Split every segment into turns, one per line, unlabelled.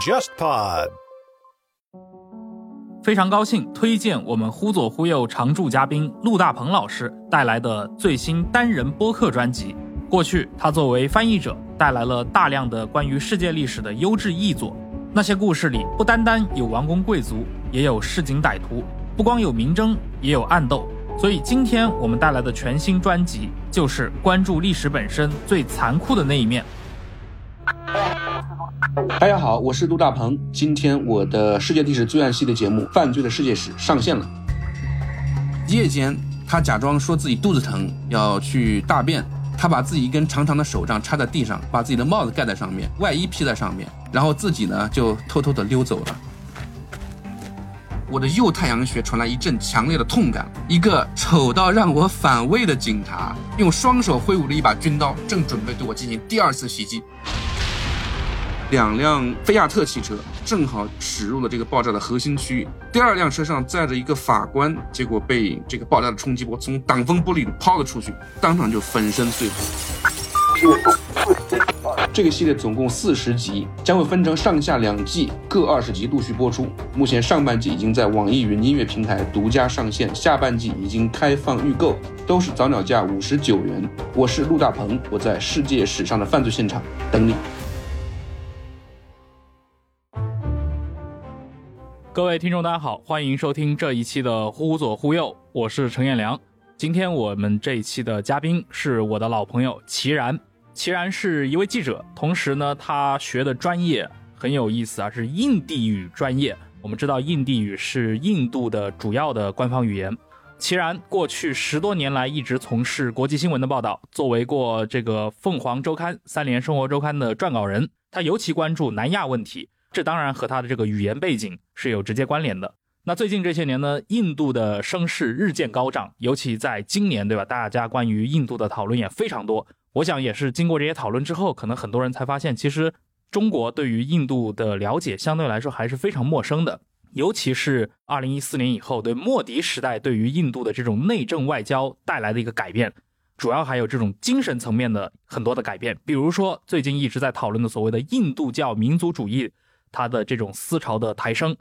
JustPod，
非常高兴推荐我们忽左忽右常驻嘉宾陆大鹏老师带来的最新单人播客专辑。过去，他作为翻译者，带来了大量的关于世界历史的优质译作。那些故事里，不单单有王公贵族，也有市井歹徒；不光有明争，也有暗斗。所以，今天我们带来的全新专辑，就是关注历史本身最残酷的那一面。
大家好，我是陆大鹏。今天我的世界历史罪案系列节目《犯罪的世界史》上线了。夜间，他假装说自己肚子疼，要去大便。他把自己一根长长的手杖插在地上，把自己的帽子盖在上面，外衣披在上面，然后自己呢就偷偷的溜走了。我的右太阳穴传来一阵强烈的痛感，一个丑到让我反胃的警察用双手挥舞着一把军刀，正准备对我进行第二次袭击。两辆菲亚特汽车正好驶入了这个爆炸的核心区域。第二辆车上载着一个法官，结果被这个爆炸的冲击波从挡风玻璃里抛了出去，当场就粉身碎骨。这个系列总共四十集，将会分成上下两季，各二十集陆续播出。目前上半季已经在网易云音乐平台独家上线，下半季已经开放预购，都是早鸟价五十九元。我是陆大鹏，我在世界史上的犯罪现场等你。
各位听众，大家好，欢迎收听这一期的《忽左忽右》，我是陈彦良。今天我们这一期的嘉宾是我的老朋友齐然。齐然是一位记者，同时呢，他学的专业很有意思啊，是印地语专业。我们知道，印地语是印度的主要的官方语言。齐然过去十多年来一直从事国际新闻的报道，作为过这个《凤凰周刊》《三联生活周刊》的撰稿人，他尤其关注南亚问题。这当然和他的这个语言背景是有直接关联的。那最近这些年呢，印度的声势日渐高涨，尤其在今年，对吧？大家关于印度的讨论也非常多。我想也是经过这些讨论之后，可能很多人才发现，其实中国对于印度的了解相对来说还是非常陌生的。尤其是二零一四年以后，对莫迪时代对于印度的这种内政外交带来的一个改变，主要还有这种精神层面的很多的改变。比如说最近一直在讨论的所谓的印度教民族主义。它的这种思潮的抬升，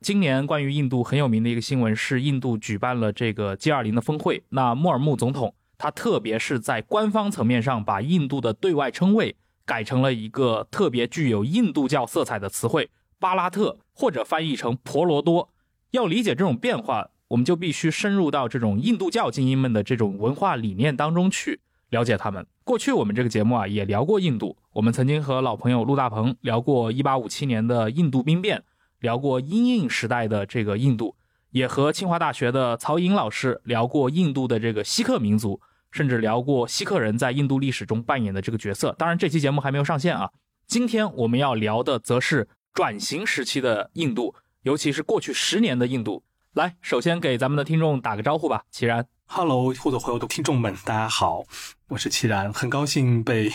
今年关于印度很有名的一个新闻是，印度举办了这个 G20 的峰会。那穆尔穆总统他特别是在官方层面上把印度的对外称谓改成了一个特别具有印度教色彩的词汇“巴拉特”，或者翻译成“婆罗多”。要理解这种变化，我们就必须深入到这种印度教精英们的这种文化理念当中去。了解他们。过去我们这个节目啊也聊过印度，我们曾经和老朋友陆大鹏聊过1857年的印度兵变，聊过英印时代的这个印度，也和清华大学的曹颖老师聊过印度的这个锡克民族，甚至聊过锡克人在印度历史中扮演的这个角色。当然，这期节目还没有上线啊。今天我们要聊的则是转型时期的印度，尤其是过去十年的印度。来，首先给咱们的听众打个招呼吧，齐然。
Hello，互左互右的听众们，大家好，我是齐然，很高兴被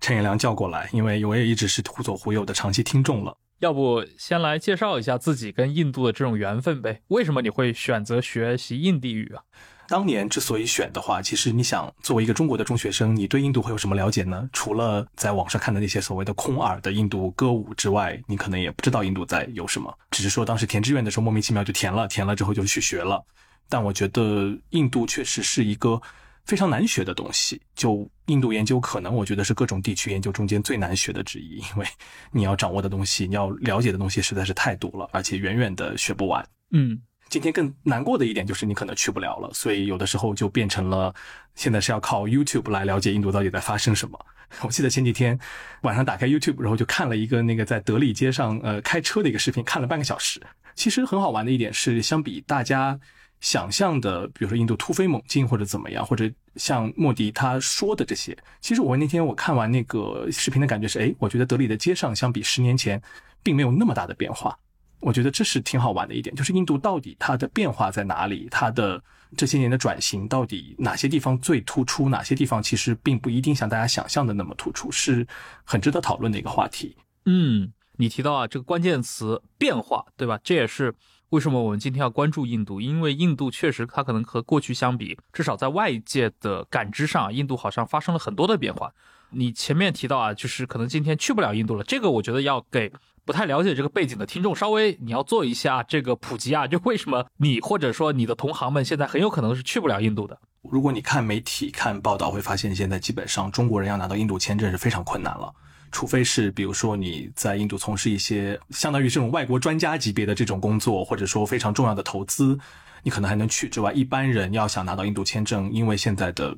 陈彦良叫过来，因为我也一直是互左互右的长期听众了。
要不先来介绍一下自己跟印度的这种缘分呗？为什么你会选择学习印地语啊？
当年之所以选的话，其实你想，作为一个中国的中学生，你对印度会有什么了解呢？除了在网上看的那些所谓的空耳的印度歌舞之外，你可能也不知道印度在有什么。只是说当时填志愿的时候莫名其妙就填了，填了之后就去学了。但我觉得印度确实是一个非常难学的东西。就印度研究，可能我觉得是各种地区研究中间最难学的之一，因为你要掌握的东西，你要了解的东西实在是太多了，而且远远的学不完。
嗯。
今天更难过的一点就是你可能去不了了，所以有的时候就变成了现在是要靠 YouTube 来了解印度到底在发生什么。我记得前几天晚上打开 YouTube，然后就看了一个那个在德里街上呃开车的一个视频，看了半个小时。其实很好玩的一点是，相比大家想象的，比如说印度突飞猛进或者怎么样，或者像莫迪他说的这些，其实我那天我看完那个视频的感觉是，哎，我觉得德里的街上相比十年前并没有那么大的变化。我觉得这是挺好玩的一点，就是印度到底它的变化在哪里？它的这些年的转型到底哪些地方最突出？哪些地方其实并不一定像大家想象的那么突出，是很值得讨论的一个话题。
嗯，你提到啊这个关键词变化，对吧？这也是为什么我们今天要关注印度，因为印度确实它可能和过去相比，至少在外界的感知上，印度好像发生了很多的变化。你前面提到啊，就是可能今天去不了印度了，这个我觉得要给不太了解这个背景的听众稍微你要做一下这个普及啊，就为什么你或者说你的同行们现在很有可能是去不了印度的。
如果你看媒体看报道，会发现现在基本上中国人要拿到印度签证是非常困难了，除非是比如说你在印度从事一些相当于这种外国专家级别的这种工作，或者说非常重要的投资，你可能还能去。之外，一般人要想拿到印度签证，因为现在的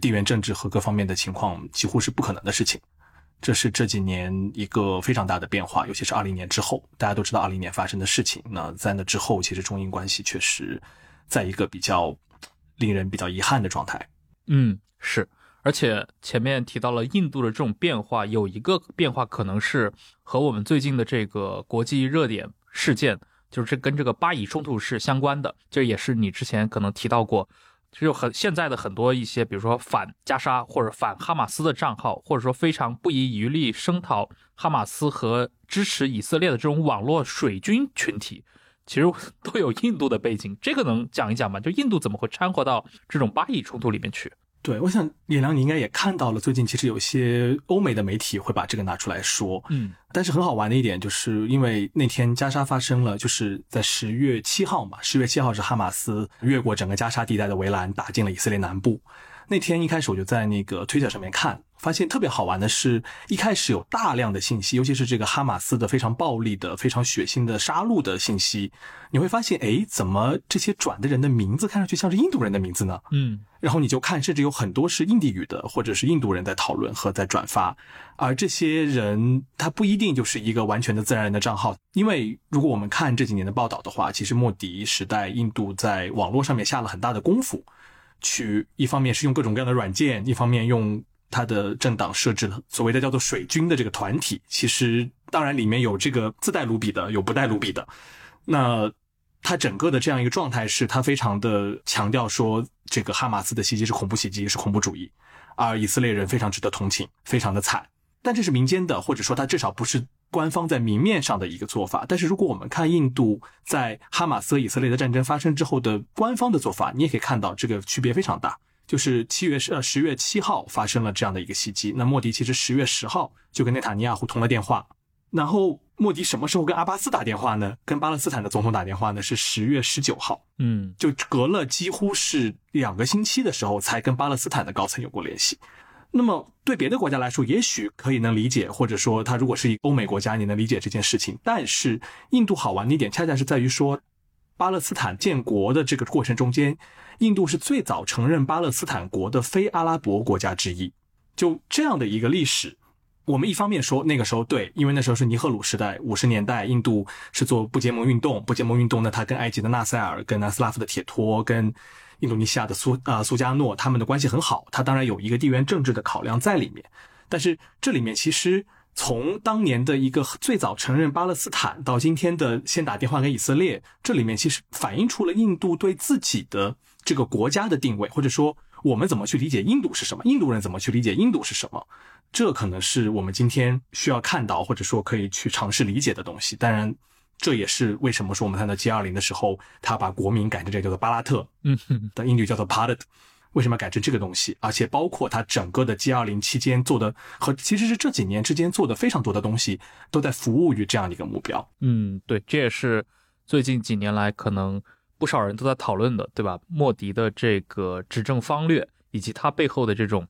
地缘政治和各方面的情况几乎是不可能的事情。这是这几年一个非常大的变化，尤其是二零年之后，大家都知道二零年发生的事情。那在那之后，其实中印关系确实在一个比较。令人比较遗憾的状态，
嗯，是，而且前面提到了印度的这种变化，有一个变化可能是和我们最近的这个国际热点事件，就是这跟这个巴以冲突是相关的。这也是你之前可能提到过，就很现在的很多一些，比如说反加沙或者反哈马斯的账号，或者说非常不遗余力声讨哈马斯和支持以色列的这种网络水军群体。其实都有印度的背景，这个能讲一讲吗？就印度怎么会掺和到这种巴以冲突里面去？
对，我想野良，你应该也看到了，最近其实有些欧美的媒体会把这个拿出来说。
嗯，
但是很好玩的一点，就是因为那天加沙发生了，就是在十月七号嘛，十月七号是哈马斯越过整个加沙地带的围栏，打进了以色列南部。那天一开始我就在那个推特上面看，发现特别好玩的是，一开始有大量的信息，尤其是这个哈马斯的非常暴力的、非常血腥的杀戮的信息，你会发现，哎，怎么这些转的人的名字看上去像是印度人的名字呢？
嗯，
然后你就看，甚至有很多是印地语的，或者是印度人在讨论和在转发，而这些人他不一定就是一个完全的自然人的账号，因为如果我们看这几年的报道的话，其实莫迪时代印度在网络上面下了很大的功夫。去一方面是用各种各样的软件，一方面用他的政党设置了所谓的叫做水军的这个团体。其实当然里面有这个自带卢比的，有不带卢比的。那他整个的这样一个状态是，他非常的强调说，这个哈马斯的袭击是恐怖袭击，是恐怖主义，而以色列人非常值得同情，非常的惨。但这是民间的，或者说他至少不是。官方在明面上的一个做法，但是如果我们看印度在哈马斯和以色列的战争发生之后的官方的做法，你也可以看到这个区别非常大。就是七月十呃十月七号发生了这样的一个袭击，那莫迪其实十月十号就跟内塔尼亚胡通了电话，然后莫迪什么时候跟阿巴斯打电话呢？跟巴勒斯坦的总统打电话呢？是十月十九号，
嗯，
就隔了几乎是两个星期的时候才跟巴勒斯坦的高层有过联系。那么对别的国家来说，也许可以能理解，或者说他如果是一个欧美国家，你能理解这件事情。但是印度好玩的一点，恰恰是在于说，巴勒斯坦建国的这个过程中间，印度是最早承认巴勒斯坦国的非阿拉伯国家之一。就这样的一个历史，我们一方面说那个时候对，因为那时候是尼赫鲁时代，五十年代，印度是做不结盟运动，不结盟运动呢，他跟埃及的纳赛尔、跟南斯拉夫的铁托、跟印度尼西亚的苏啊苏加诺，他们的关系很好，他当然有一个地缘政治的考量在里面。但是这里面其实从当年的一个最早承认巴勒斯坦，到今天的先打电话给以色列，这里面其实反映出了印度对自己的这个国家的定位，或者说我们怎么去理解印度是什么，印度人怎么去理解印度是什么，这可能是我们今天需要看到或者说可以去尝试理解的东西。当然。这也是为什么说我们看到 G 二零的时候，他把国名改成这个叫做巴拉特，
嗯，
的英语叫做 p a d 为什么改成这个东西？而且包括他整个的 G 二零期间做的和其实是这几年之间做的非常多的东西，都在服务于这样的一个目标。
嗯，对，这也是最近几年来可能不少人都在讨论的，对吧？莫迪的这个执政方略以及他背后的这种，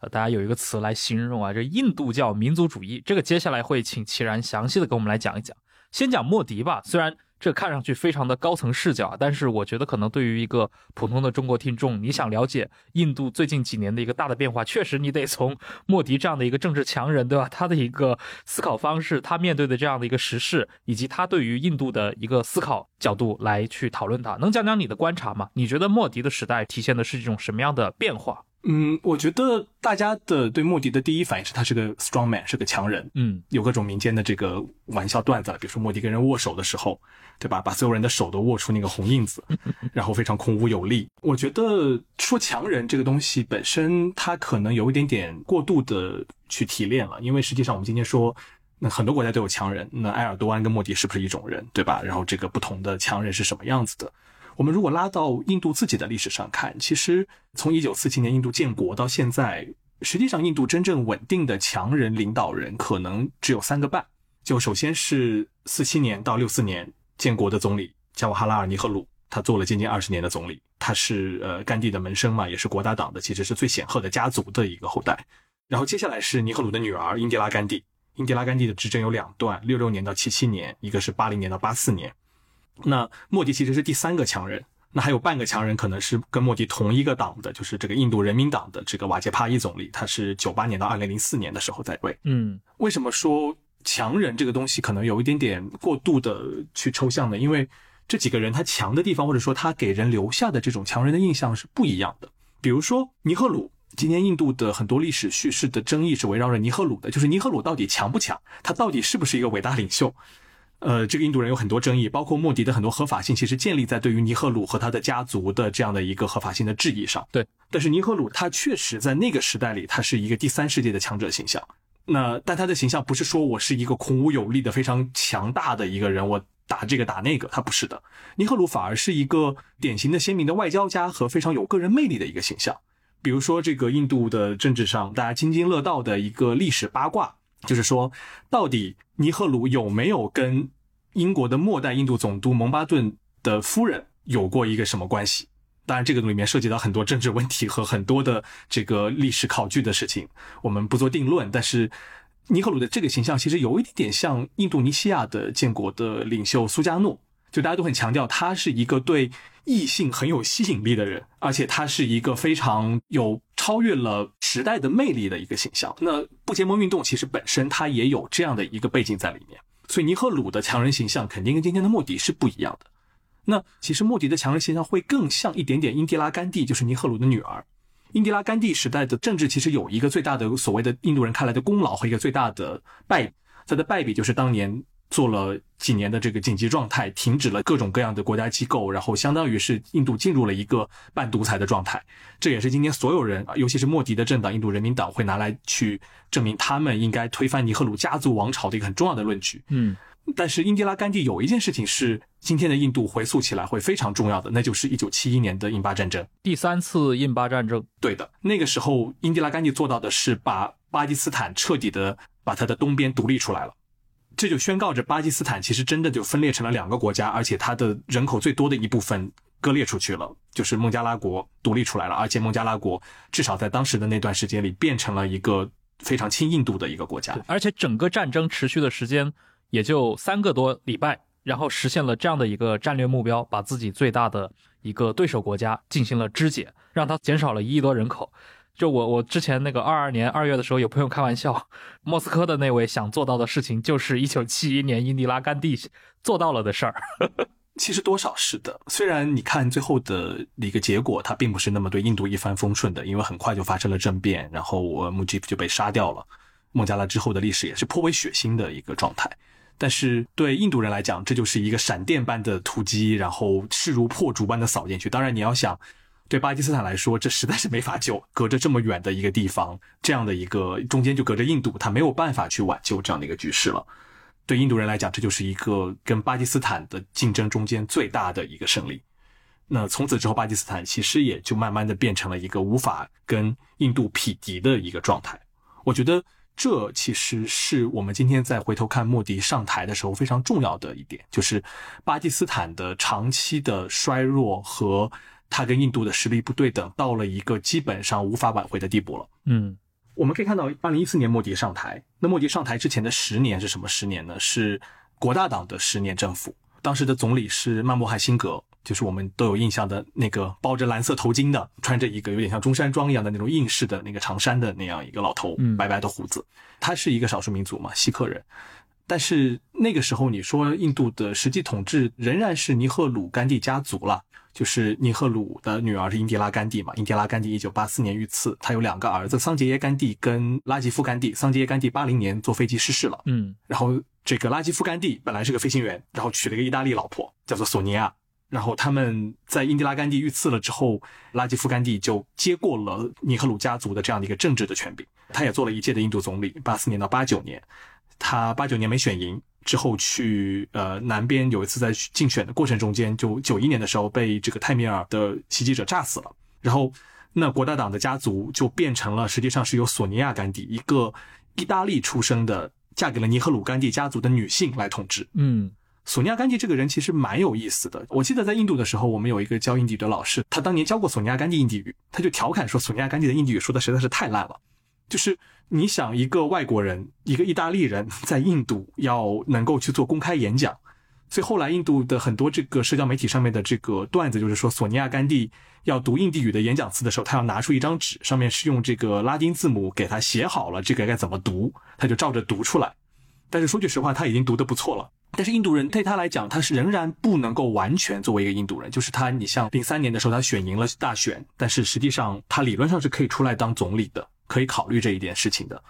呃，大家有一个词来形容啊，这印度教民族主义。这个接下来会请齐然详细的跟我们来讲一讲。先讲莫迪吧，虽然这看上去非常的高层视角啊，但是我觉得可能对于一个普通的中国听众，你想了解印度最近几年的一个大的变化，确实你得从莫迪这样的一个政治强人，对吧？他的一个思考方式，他面对的这样的一个时事，以及他对于印度的一个思考角度来去讨论它。能讲讲你的观察吗？你觉得莫迪的时代体现的是一种什么样的变化？
嗯，我觉得大家的对莫迪的第一反应是他是个 strong man，是个强人。
嗯，
有各种民间的这个玩笑段子，比如说莫迪跟人握手的时候，对吧？把所有人的手都握出那个红印子，然后非常孔武有力。我觉得说强人这个东西本身，它可能有一点点过度的去提炼了，因为实际上我们今天说，那很多国家都有强人，那埃尔多安跟莫迪是不是一种人，对吧？然后这个不同的强人是什么样子的？我们如果拉到印度自己的历史上看，其实从一九四七年印度建国到现在，实际上，印度真正稳定的强人领导人可能只有三个半。就首先是四七年到六四年建国的总理加瓦哈拉尔·尼赫鲁，他做了接近二十年的总理，他是呃甘地的门生嘛，也是国大党的，其实是最显赫的家族的一个后代。然后接下来是尼赫鲁的女儿英迪拉·甘地，英迪拉·甘地的执政有两段，六六年到七七年，一个是八零年到八四年。那莫迪其实是第三个强人。那还有半个强人可能是跟莫迪同一个党的，就是这个印度人民党的这个瓦杰帕伊总理，他是九八年到二零零四年的时候在位。
嗯，
为什么说强人这个东西可能有一点点过度的去抽象呢？因为这几个人他强的地方，或者说他给人留下的这种强人的印象是不一样的。比如说尼赫鲁，今天印度的很多历史叙事的争议是围绕着尼赫鲁的，就是尼赫鲁到底强不强，他到底是不是一个伟大领袖？呃，这个印度人有很多争议，包括莫迪的很多合法性，其实建立在对于尼赫鲁和他的家族的这样的一个合法性的质疑上。
对，
但是尼赫鲁他确实在那个时代里，他是一个第三世界的强者形象。那但他的形象不是说我是一个孔武有力的非常强大的一个人，我打这个打那个，他不是的。尼赫鲁反而是一个典型的鲜明的外交家和非常有个人魅力的一个形象。比如说，这个印度的政治上大家津津乐道的一个历史八卦。就是说，到底尼赫鲁有没有跟英国的末代印度总督蒙巴顿的夫人有过一个什么关系？当然，这个里面涉及到很多政治问题和很多的这个历史考据的事情，我们不做定论。但是，尼赫鲁的这个形象其实有一点点像印度尼西亚的建国的领袖苏加诺，就大家都很强调他是一个对异性很有吸引力的人，而且他是一个非常有。超越了时代的魅力的一个形象。那不结盟运动其实本身它也有这样的一个背景在里面，所以尼赫鲁的强人形象肯定跟今天的莫迪是不一样的。那其实莫迪的强人形象会更像一点点英迪拉甘地，就是尼赫鲁的女儿。英迪拉甘地时代的政治其实有一个最大的所谓的印度人看来的功劳和一个最大的败，他的败笔就是当年。做了几年的这个紧急状态，停止了各种各样的国家机构，然后相当于是印度进入了一个半独裁的状态。这也是今天所有人，尤其是莫迪的政党印度人民党会拿来去证明他们应该推翻尼赫鲁家族王朝的一个很重要的论据。
嗯，
但是英迪拉甘地有一件事情是今天的印度回溯起来会非常重要的，那就是一九七一年的印巴战争，
第三次印巴战争。
对的，那个时候英迪拉甘地做到的是把巴基斯坦彻底的把它的东边独立出来了。这就宣告着巴基斯坦其实真的就分裂成了两个国家，而且它的人口最多的一部分割裂出去了，就是孟加拉国独立出来了，而且孟加拉国至少在当时的那段时间里变成了一个非常亲印度的一个国家，
而且整个战争持续的时间也就三个多礼拜，然后实现了这样的一个战略目标，把自己最大的一个对手国家进行了肢解，让它减少了一亿多人口。就我我之前那个二二年二月的时候，有朋友开玩笑，莫斯科的那位想做到的事情，就是一九七一年英迪拉甘地做到了的事儿。
其实多少是的，虽然你看最后的一个结果，它并不是那么对印度一帆风顺的，因为很快就发生了政变，然后我穆吉夫就被杀掉了。孟加拉之后的历史也是颇为血腥的一个状态，但是对印度人来讲，这就是一个闪电般的突击，然后势如破竹般的扫进去。当然你要想。对巴基斯坦来说，这实在是没法救。隔着这么远的一个地方，这样的一个中间就隔着印度，他没有办法去挽救这样的一个局势了。对印度人来讲，这就是一个跟巴基斯坦的竞争中间最大的一个胜利。那从此之后，巴基斯坦其实也就慢慢的变成了一个无法跟印度匹敌的一个状态。我觉得这其实是我们今天在回头看莫迪上台的时候非常重要的一点，就是巴基斯坦的长期的衰弱和。他跟印度的实力不对等，到了一个基本上无法挽回的地步了。
嗯，
我们可以看到，二零一四年莫迪上台，那莫迪上台之前的十年是什么十年呢？是国大党的十年政府。当时的总理是曼莫汉辛格，就是我们都有印象的那个包着蓝色头巾的，穿着一个有点像中山装一样的那种硬式的那个长衫的那样一个老头，白白的胡子。他是一个少数民族嘛，锡克人。但是那个时候，你说印度的实际统治仍然是尼赫鲁甘地家族了。就是尼赫鲁的女儿是英迪拉·甘地嘛？英迪拉·甘地一九八四年遇刺，他有两个儿子桑杰耶·甘地跟拉吉夫·甘地。桑杰耶·甘地八零年坐飞机失事了，
嗯，
然后这个拉吉夫·甘地本来是个飞行员，然后娶了一个意大利老婆，叫做索尼娅。然后他们在英迪拉·甘地遇刺了之后，拉吉夫·甘地就接过了尼赫鲁家族的这样的一个政治的权柄，他也做了一届的印度总理，八四年到八九年，他八九年没选赢。之后去呃南边有一次在竞选的过程中间，就九一年的时候被这个泰米尔的袭击者炸死了。然后那国大党的家族就变成了实际上是由索尼亚甘地一个意大利出生的，嫁给了尼赫鲁甘地家族的女性来统治。
嗯
索尼亚甘地这个人其实蛮有意思的。我记得在印度的时候，我们有一个教印地语的老师，他当年教过索尼亚甘地印地语，他就调侃说索尼亚甘地的印地语说的实在是太烂了。就是你想一个外国人，一个意大利人在印度要能够去做公开演讲，所以后来印度的很多这个社交媒体上面的这个段子，就是说索尼娅甘地要读印地语的演讲词的时候，他要拿出一张纸，上面是用这个拉丁字母给他写好了这个该怎么读，他就照着读出来。但是说句实话，他已经读得不错了。但是印度人对他来讲，他是仍然不能够完全作为一个印度人。就是他，你像零三年的时候，他选赢了大选，但是实际上他理论上是可以出来当总理的，可以考虑这一点事情的。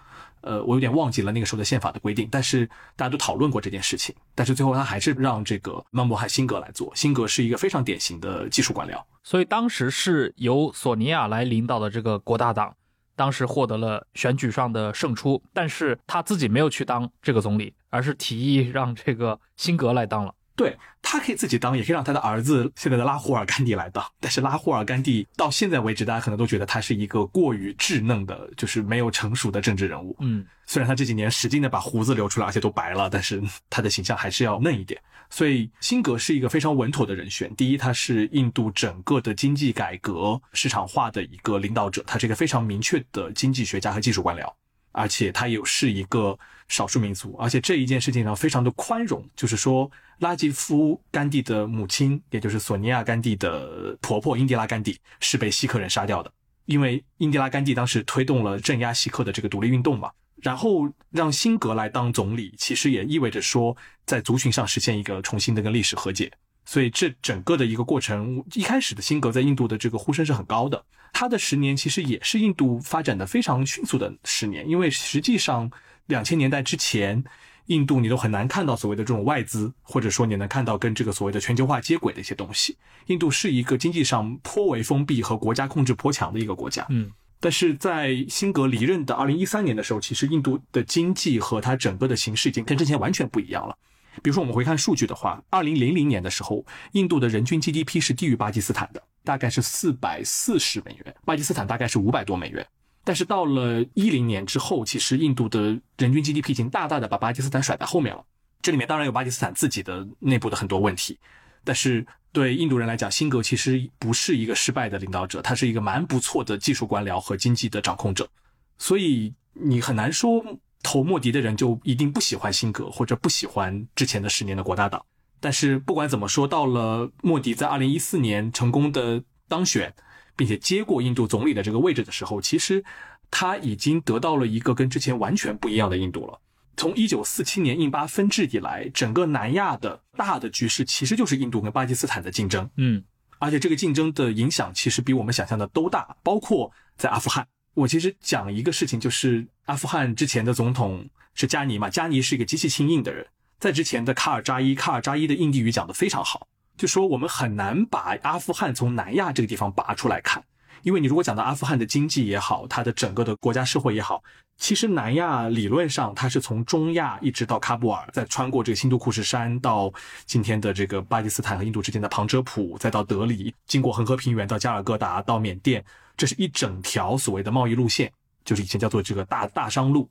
呃，我有点忘记了那个时候的宪法的规定，但是大家都讨论过这件事情。但是最后他还是让这个曼博海辛格来做。辛格是一个非常典型的技术官僚。
所以当时是由索尼娅来领导的这个国大党，当时获得了选举上的胜出，但是他自己没有去当这个总理，而是提议让这个辛格来当了。
对他可以自己当，也可以让他的儿子现在的拉胡尔甘地来当。但是拉胡尔甘地到现在为止，大家可能都觉得他是一个过于稚嫩的，就是没有成熟的政治人物。
嗯，
虽然他这几年使劲的把胡子留出来，而且都白了，但是他的形象还是要嫩一点。所以辛格是一个非常稳妥的人选。第一，他是印度整个的经济改革市场化的一个领导者，他是一个非常明确的经济学家和技术官僚。而且他又是一个少数民族，而且这一件事情上非常的宽容，就是说拉吉夫甘地的母亲，也就是索尼娅甘地的婆婆英迪拉甘地是被锡克人杀掉的，因为英迪拉甘地当时推动了镇压锡克的这个独立运动嘛，然后让辛格来当总理，其实也意味着说在族群上实现一个重新的跟历史和解。所以这整个的一个过程，一开始的辛格在印度的这个呼声是很高的。他的十年其实也是印度发展的非常迅速的十年，因为实际上两千年代之前，印度你都很难看到所谓的这种外资，或者说你能看到跟这个所谓的全球化接轨的一些东西。印度是一个经济上颇为封闭和国家控制颇强的一个国家。
嗯，
但是在辛格离任的二零一三年的时候，其实印度的经济和它整个的形势已经跟之前完全不一样了。比如说，我们回看数据的话，二零零零年的时候，印度的人均 GDP 是低于巴基斯坦的，大概是四百四十美元，巴基斯坦大概是五百多美元。但是到了一零年之后，其实印度的人均 GDP 已经大大的把巴基斯坦甩在后面了。这里面当然有巴基斯坦自己的内部的很多问题，但是对印度人来讲，辛格其实不是一个失败的领导者，他是一个蛮不错的技术官僚和经济的掌控者，所以你很难说。投莫迪的人就一定不喜欢辛格，或者不喜欢之前的十年的国大党。但是不管怎么说，到了莫迪在二零一四年成功的当选，并且接过印度总理的这个位置的时候，其实他已经得到了一个跟之前完全不一样的印度了。从一九四七年印巴分治以来，整个南亚的大的局势其实就是印度跟巴基斯坦的竞争。
嗯，
而且这个竞争的影响其实比我们想象的都大，包括在阿富汗。我其实讲一个事情，就是阿富汗之前的总统是加尼嘛，加尼是一个极其亲印的人。在之前的卡尔扎伊，卡尔扎伊的印地语讲得非常好，就说我们很难把阿富汗从南亚这个地方拔出来看，因为你如果讲到阿富汗的经济也好，它的整个的国家社会也好，其实南亚理论上它是从中亚一直到喀布尔，再穿过这个新都库什山到今天的这个巴基斯坦和印度之间的旁遮普，再到德里，经过恒河平原到加尔各答到缅甸。这是一整条所谓的贸易路线，就是以前叫做这个大大商路。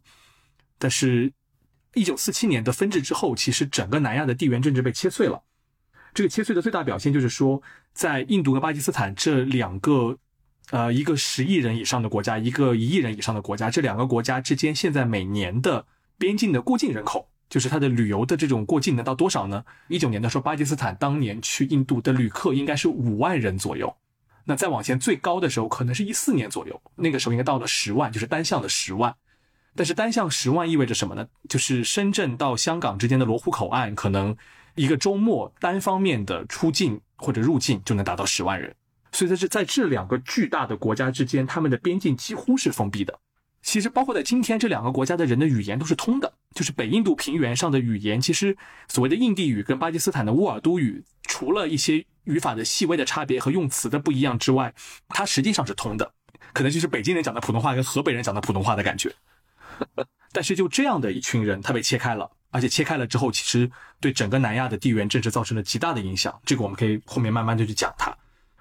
但是，一九四七年的分治之后，其实整个南亚的地缘政治被切碎了。这个切碎的最大表现就是说，在印度和巴基斯坦这两个，呃，一个十亿人以上的国家，一个一亿人以上的国家，这两个国家之间现在每年的边境的过境人口，就是它的旅游的这种过境能到多少呢？一九年的时候，巴基斯坦当年去印度的旅客应该是五万人左右。那再往前最高的时候，可能是一四年左右，那个时候应该到了十万，就是单向的十万。但是单向十万意味着什么呢？就是深圳到香港之间的罗湖口岸，可能一个周末单方面的出境或者入境就能达到十万人。所以在这在这两个巨大的国家之间，他们的边境几乎是封闭的。其实包括在今天，这两个国家的人的语言都是通的，就是北印度平原上的语言，其实所谓的印地语跟巴基斯坦的乌尔都语，除了一些。语法的细微的差别和用词的不一样之外，它实际上是通的，可能就是北京人讲的普通话跟河北人讲的普通话的感觉。但是就这样的一群人，他被切开了，而且切开了之后，其实对整个南亚的地缘政治造成了极大的影响。这个我们可以后面慢慢就去讲它。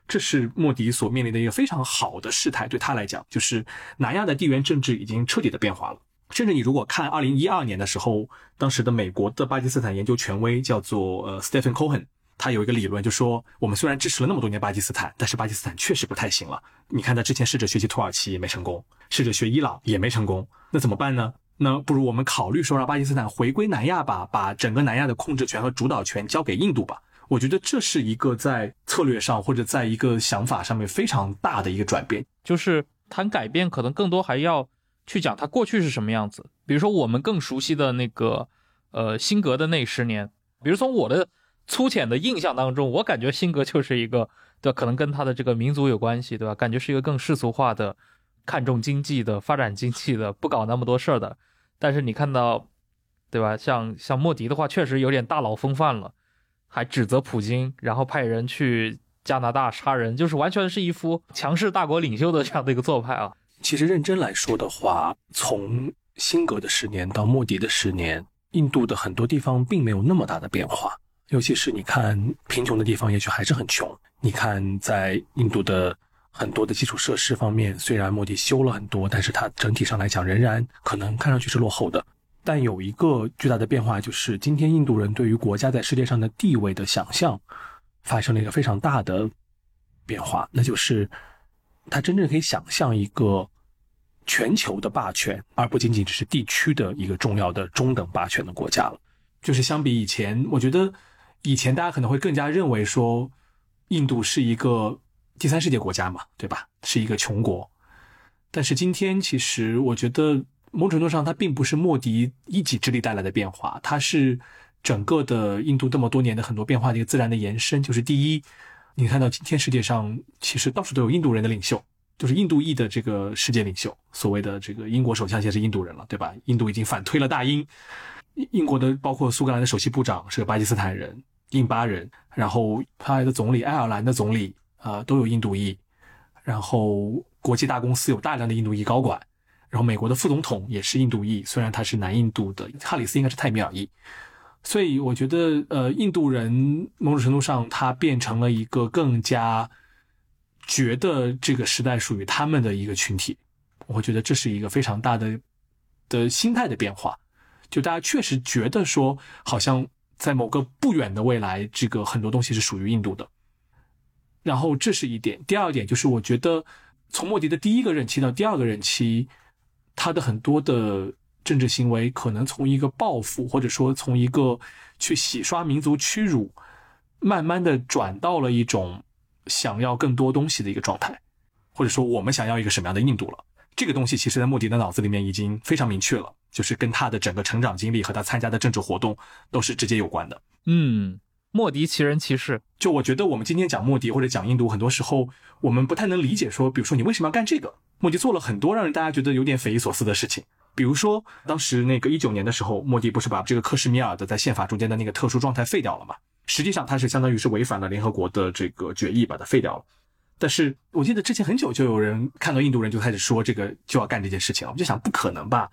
这是莫迪所面临的一个非常好的事态，对他来讲，就是南亚的地缘政治已经彻底的变化了。甚至你如果看二零一二年的时候，当时的美国的巴基斯坦研究权威叫做呃 Stephen Cohen，他有一个理论，就说我们虽然支持了那么多年巴基斯坦，但是巴基斯坦确实不太行了。你看他之前试着学习土耳其也没成功，试着学伊朗也没成功，那怎么办呢？那不如我们考虑说让巴基斯坦回归南亚吧，把整个南亚的控制权和主导权交给印度吧。我觉得这是一个在策略上或者在一个想法上面非常大的一个转变。
就是谈改变，可能更多还要去讲他过去是什么样子。比如说我们更熟悉的那个，呃，辛格的那十年。比如从我的粗浅的印象当中，我感觉辛格就是一个，对可能跟他的这个民族有关系，对吧？感觉是一个更世俗化的、看重经济的、发展经济的、不搞那么多事儿的。但是你看到，对吧？像像莫迪的话，确实有点大佬风范了，还指责普京，然后派人去加拿大杀人，就是完全是一副强势大国领袖的这样的一个做派啊。
其实认真来说的话，从辛格的十年到莫迪的十年，印度的很多地方并没有那么大的变化，尤其是你看贫穷的地方，也许还是很穷。你看在印度的。很多的基础设施方面，虽然莫迪修了很多，但是它整体上来讲仍然可能看上去是落后的。但有一个巨大的变化，就是今天印度人对于国家在世界上的地位的想象发生了一个非常大的变化，那就是他真正可以想象一个全球的霸权，而不仅仅只是地区的一个重要的中等霸权的国家了。就是相比以前，我觉得以前大家可能会更加认为说，印度是一个。第三世界国家嘛，对吧？是一个穷国，但是今天其实我觉得某种程度上，它并不是莫迪一己之力带来的变化，它是整个的印度这么多年的很多变化的一个自然的延伸。就是第一，你看到今天世界上其实到处都有印度人的领袖，就是印度裔的这个世界领袖，所谓的这个英国首相现在是印度人了，对吧？印度已经反推了大英，英国的包括苏格兰的首席部长是个巴基斯坦人，印巴人，然后他的总理，爱尔兰的总理。呃，都有印度裔，然后国际大公司有大量的印度裔高管，然后美国的副总统也是印度裔，虽然他是南印度的，哈里斯应该是泰米尔裔，所以我觉得，呃，印度人某种程度上他变成了一个更加觉得这个时代属于他们的一个群体，我觉得这是一个非常大的的心态的变化，就大家确实觉得说，好像在某个不远的未来，这个很多东西是属于印度的。然后这是一点，第二点就是我觉得，从莫迪的第一个任期到第二个任期，他的很多的政治行为可能从一个报复，或者说从一个去洗刷民族屈辱，慢慢的转到了一种想要更多东西的一个状态，或者说我们想要一个什么样的印度了？这个东西其实在莫迪的脑子里面已经非常明确了，就是跟他的整个成长经历和他参加的政治活动都是直接有关的。
嗯。莫迪奇人奇事，
就我觉得我们今天讲莫迪或者讲印度，很多时候我们不太能理解。说，比如说你为什么要干这个？莫迪做了很多让人大家觉得有点匪夷所思的事情。比如说，当时那个一九年的时候，莫迪不是把这个克什米尔的在宪法中间的那个特殊状态废掉了嘛？实际上，他是相当于是违反了联合国的这个决议，把它废掉了。但是我记得之前很久就有人看到印度人就开始说这个就要干这件事情了，我就想不可能吧？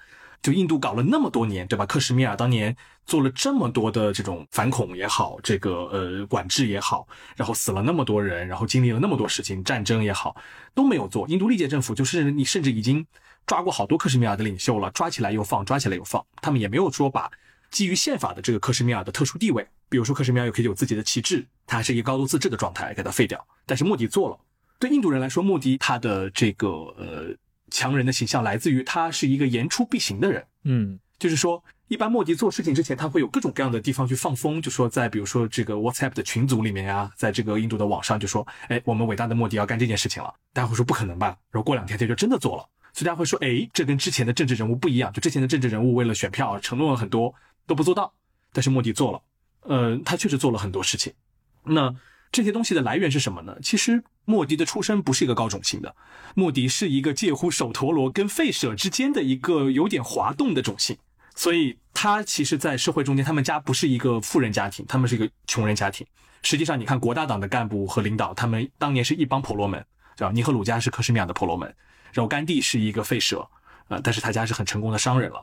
就印度搞了那么多年，对吧？克什米尔当年做了这么多的这种反恐也好，这个呃管制也好，然后死了那么多人，然后经历了那么多事情，战争也好，都没有做。印度历届政府就是你甚至已经抓过好多克什米尔的领袖了，抓起来又放，抓起来又放，他们也没有说把基于宪法的这个克什米尔的特殊地位，比如说克什米尔又可以有自己的旗帜，它还是一个高度自治的状态，给它废掉。但是莫迪做了，对印度人来说，莫迪他的这个呃。强人的形象来自于他是一个言出必行的人，
嗯，
就是说，一般莫迪做事情之前，他会有各种各样的地方去放风，就说在比如说这个 WhatsApp 的群组里面呀，在这个印度的网上就说，哎，我们伟大的莫迪要干这件事情了，大家会说不可能吧？然后过两天他就真的做了，所以大家会说，哎，这跟之前的政治人物不一样，就之前的政治人物为了选票承诺了很多都不做到，但是莫迪做了，呃，他确实做了很多事情，那。这些东西的来源是什么呢？其实莫迪的出身不是一个高种姓的，莫迪是一个介乎首陀罗跟吠舍之间的一个有点滑动的种姓，所以他其实，在社会中间，他们家不是一个富人家庭，他们是一个穷人家庭。实际上，你看国大党的干部和领导，他们当年是一帮婆罗门，对吧尼赫鲁家是克什米尔的婆罗门，然后甘地是一个吠舍，呃，但是他家是很成功的商人了。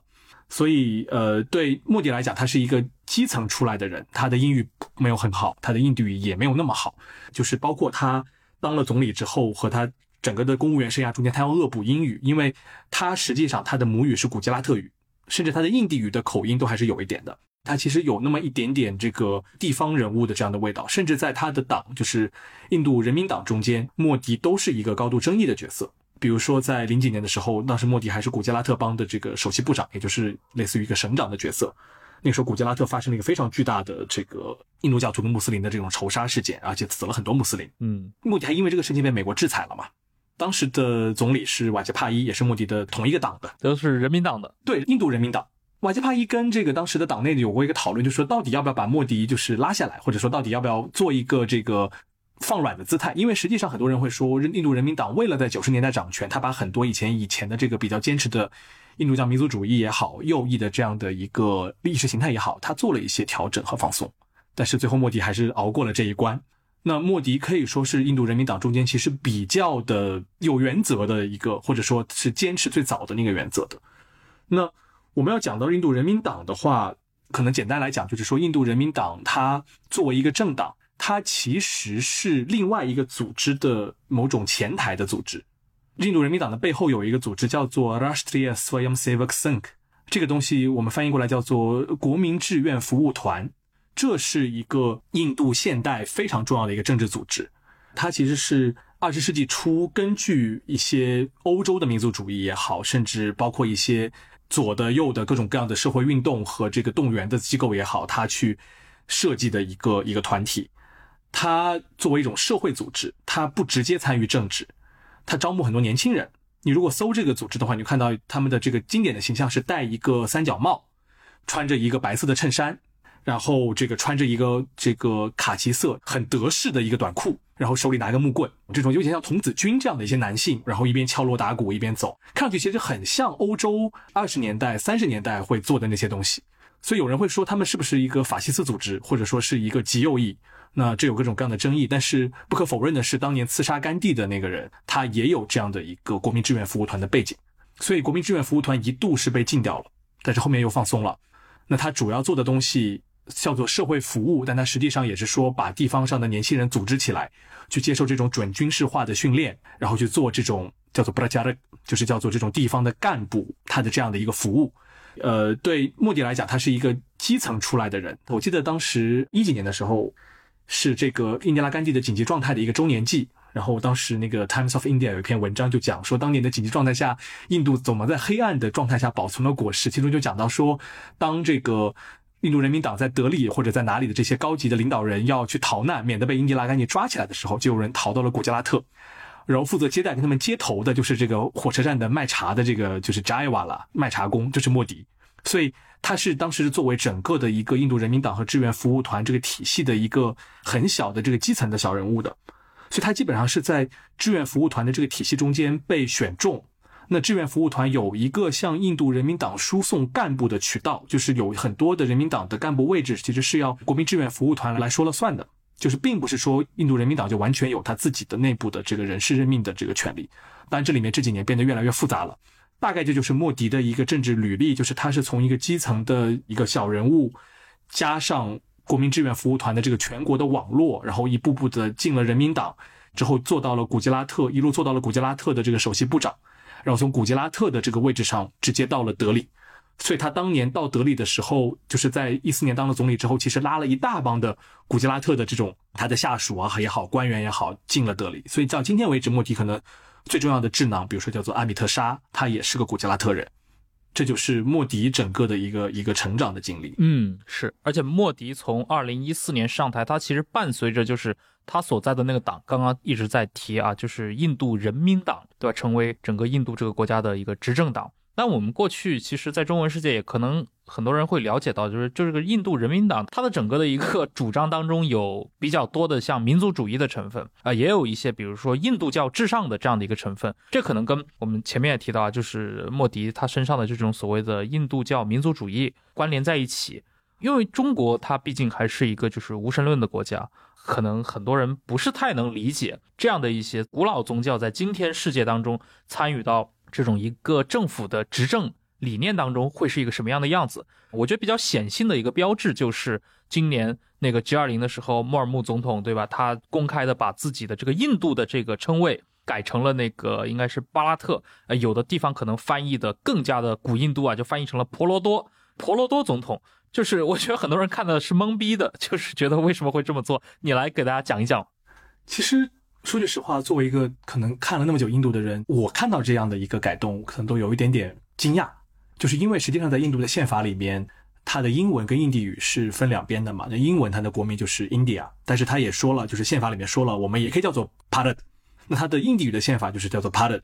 所以，呃，对莫迪来讲，他是一个基层出来的人，他的英语没有很好，他的印度语也没有那么好，就是包括他当了总理之后和他整个的公务员生涯中间，他要恶补英语，因为他实际上他的母语是古吉拉特语，甚至他的印地语的口音都还是有一点的。他其实有那么一点点这个地方人物的这样的味道，甚至在他的党，就是印度人民党中间，莫迪都是一个高度争议的角色。比如说在零几年的时候，当时莫迪还是古吉拉特邦的这个首席部长，也就是类似于一个省长的角色。那个时候古吉拉特发生了一个非常巨大的这个印度教徒跟穆斯林的这种仇杀事件，而且死了很多穆斯林。
嗯，
莫迪还因为这个事情被美国制裁了嘛？当时的总理是瓦杰帕伊，也是莫迪的同一个党的，
都是人民党的。
对，印度人民党。瓦杰帕伊跟这个当时的党内有过一个讨论，就是说到底要不要把莫迪就是拉下来，或者说到底要不要做一个这个放软的姿态？因为实际上很多人会说，印度人民党为了在九十年代掌权，他把很多以前以前的这个比较坚持的印度教民族主义也好，右翼的这样的一个意识形态也好，他做了一些调整和放松。但是最后莫迪还是熬过了这一关。那莫迪可以说是印度人民党中间其实比较的有原则的一个，或者说是坚持最早的那个原则的。那。我们要讲到印度人民党的话，可能简单来讲就是说，印度人民党它作为一个政党，它其实是另外一个组织的某种前台的组织。印度人民党的背后有一个组织叫做 Rashtriya Swayamsevak Sangh，这个东西我们翻译过来叫做国民志愿服务团。这是一个印度现代非常重要的一个政治组织，它其实是二十世纪初根据一些欧洲的民族主义也好，甚至包括一些。左的、右的各种各样的社会运动和这个动员的机构也好，他去设计的一个一个团体，它作为一种社会组织，它不直接参与政治，它招募很多年轻人。你如果搜这个组织的话，你就看到他们的这个经典的形象是戴一个三角帽，穿着一个白色的衬衫。然后这个穿着一个这个卡其色很德式的一个短裤，然后手里拿一个木棍，这种有点像童子军这样的一些男性，然后一边敲锣打鼓一边走，看上去其实很像欧洲二十年代、三十年代会做的那些东西。所以有人会说他们是不是一个法西斯组织，或者说是一个极右翼？那这有各种各样的争议。但是不可否认的是，当年刺杀甘地的那个人，他也有这样的一个国民志愿服务团的背景。所以国民志愿服务团一度是被禁掉了，但是后面又放松了。那他主要做的东西。叫做社会服务，但它实际上也是说把地方上的年轻人组织起来，去接受这种准军事化的训练，然后去做这种叫做布拉加的，就是叫做这种地方的干部，他的这样的一个服务。呃，对莫迪来讲，他是一个基层出来的人。我记得当时一几年的时候，是这个印第拉甘地的紧急状态的一个周年祭，然后当时那个 Times of India 有一篇文章就讲说，当年的紧急状态下，印度怎么在黑暗的状态下保存了果实，其中就讲到说，当这个。印度人民党在德里或者在哪里的这些高级的领导人要去逃难，免得被印第拉甘地抓起来的时候，就有人逃到了古吉拉特，然后负责接待跟他们接头的就是这个火车站的卖茶的这个就是 Jaiwa 了，卖茶工就是莫迪，所以他是当时作为整个的一个印度人民党和志愿服务团这个体系的一个很小的这个基层的小人物的，所以他基本上是在志愿服务团的这个体系中间被选中。那志愿服务团有一个向印度人民党输送干部的渠道，就是有很多的人民党的干部位置，其实是要国民志愿服务团来说了算的，就是并不是说印度人民党就完全有他自己的内部的这个人事任命的这个权利。当然，这里面这几年变得越来越复杂了。大概这就是莫迪的一个政治履历，就是他是从一个基层的一个小人物，加上国民志愿服务团的这个全国的网络，然后一步步的进了人民党，之后做到了古吉拉特，一路做到了古吉拉特的这个首席部长。然后从古吉拉特的这个位置上直接到了德里，所以他当年到德里的时候，就是在一四年当了总理之后，其实拉了一大帮的古吉拉特的这种他的下属啊也好，官员也好进了德里。所以到今天为止，莫迪可能最重要的智囊，比如说叫做阿米特沙，他也是个古吉拉特人。这就是莫迪整个的一个一个成长的经历。
嗯，是，而且莫迪从二零一四年上台，他其实伴随着就是。他所在的那个党，刚刚一直在提啊，就是印度人民党，对吧？成为整个印度这个国家的一个执政党。那我们过去其实，在中文世界也可能很多人会了解到，就是就是个印度人民党，它的整个的一个 主张当中有比较多的像民族主义的成分啊，也有一些比如说印度教至上的这样的一个成分。这可能跟我们前面也提到啊，就是莫迪他身上的这种所谓的印度教民族主义关联在一起。因为中国它毕竟还是一个就是无神论的国家。可能很多人不是太能理解这样的一些古老宗教在今天世界当中参与到这种一个政府的执政理念当中会是一个什么样的样子。我觉得比较显性的一个标志就是今年那个 G 二零的时候，莫尔穆总统对吧？他公开的把自己的这个印度的这个称谓改成了那个应该是巴拉特，呃，有的地方可能翻译的更加的古印度啊，就翻译成了婆罗多。婆罗多总统，就是我觉得很多人看的是懵逼的，就是觉得为什么会这么做？你来给大家讲一讲。
其实说句实话，作为一个可能看了那么久印度的人，我看到这样的一个改动，可能都有一点点惊讶，就是因为实际上在印度的宪法里面。它的英文跟印地语是分两边的嘛？那英文它的国名就是 India，但是它也说了，就是宪法里面说了，我们也可以叫做 p a d 那它的印地语的宪法就是叫做 p a d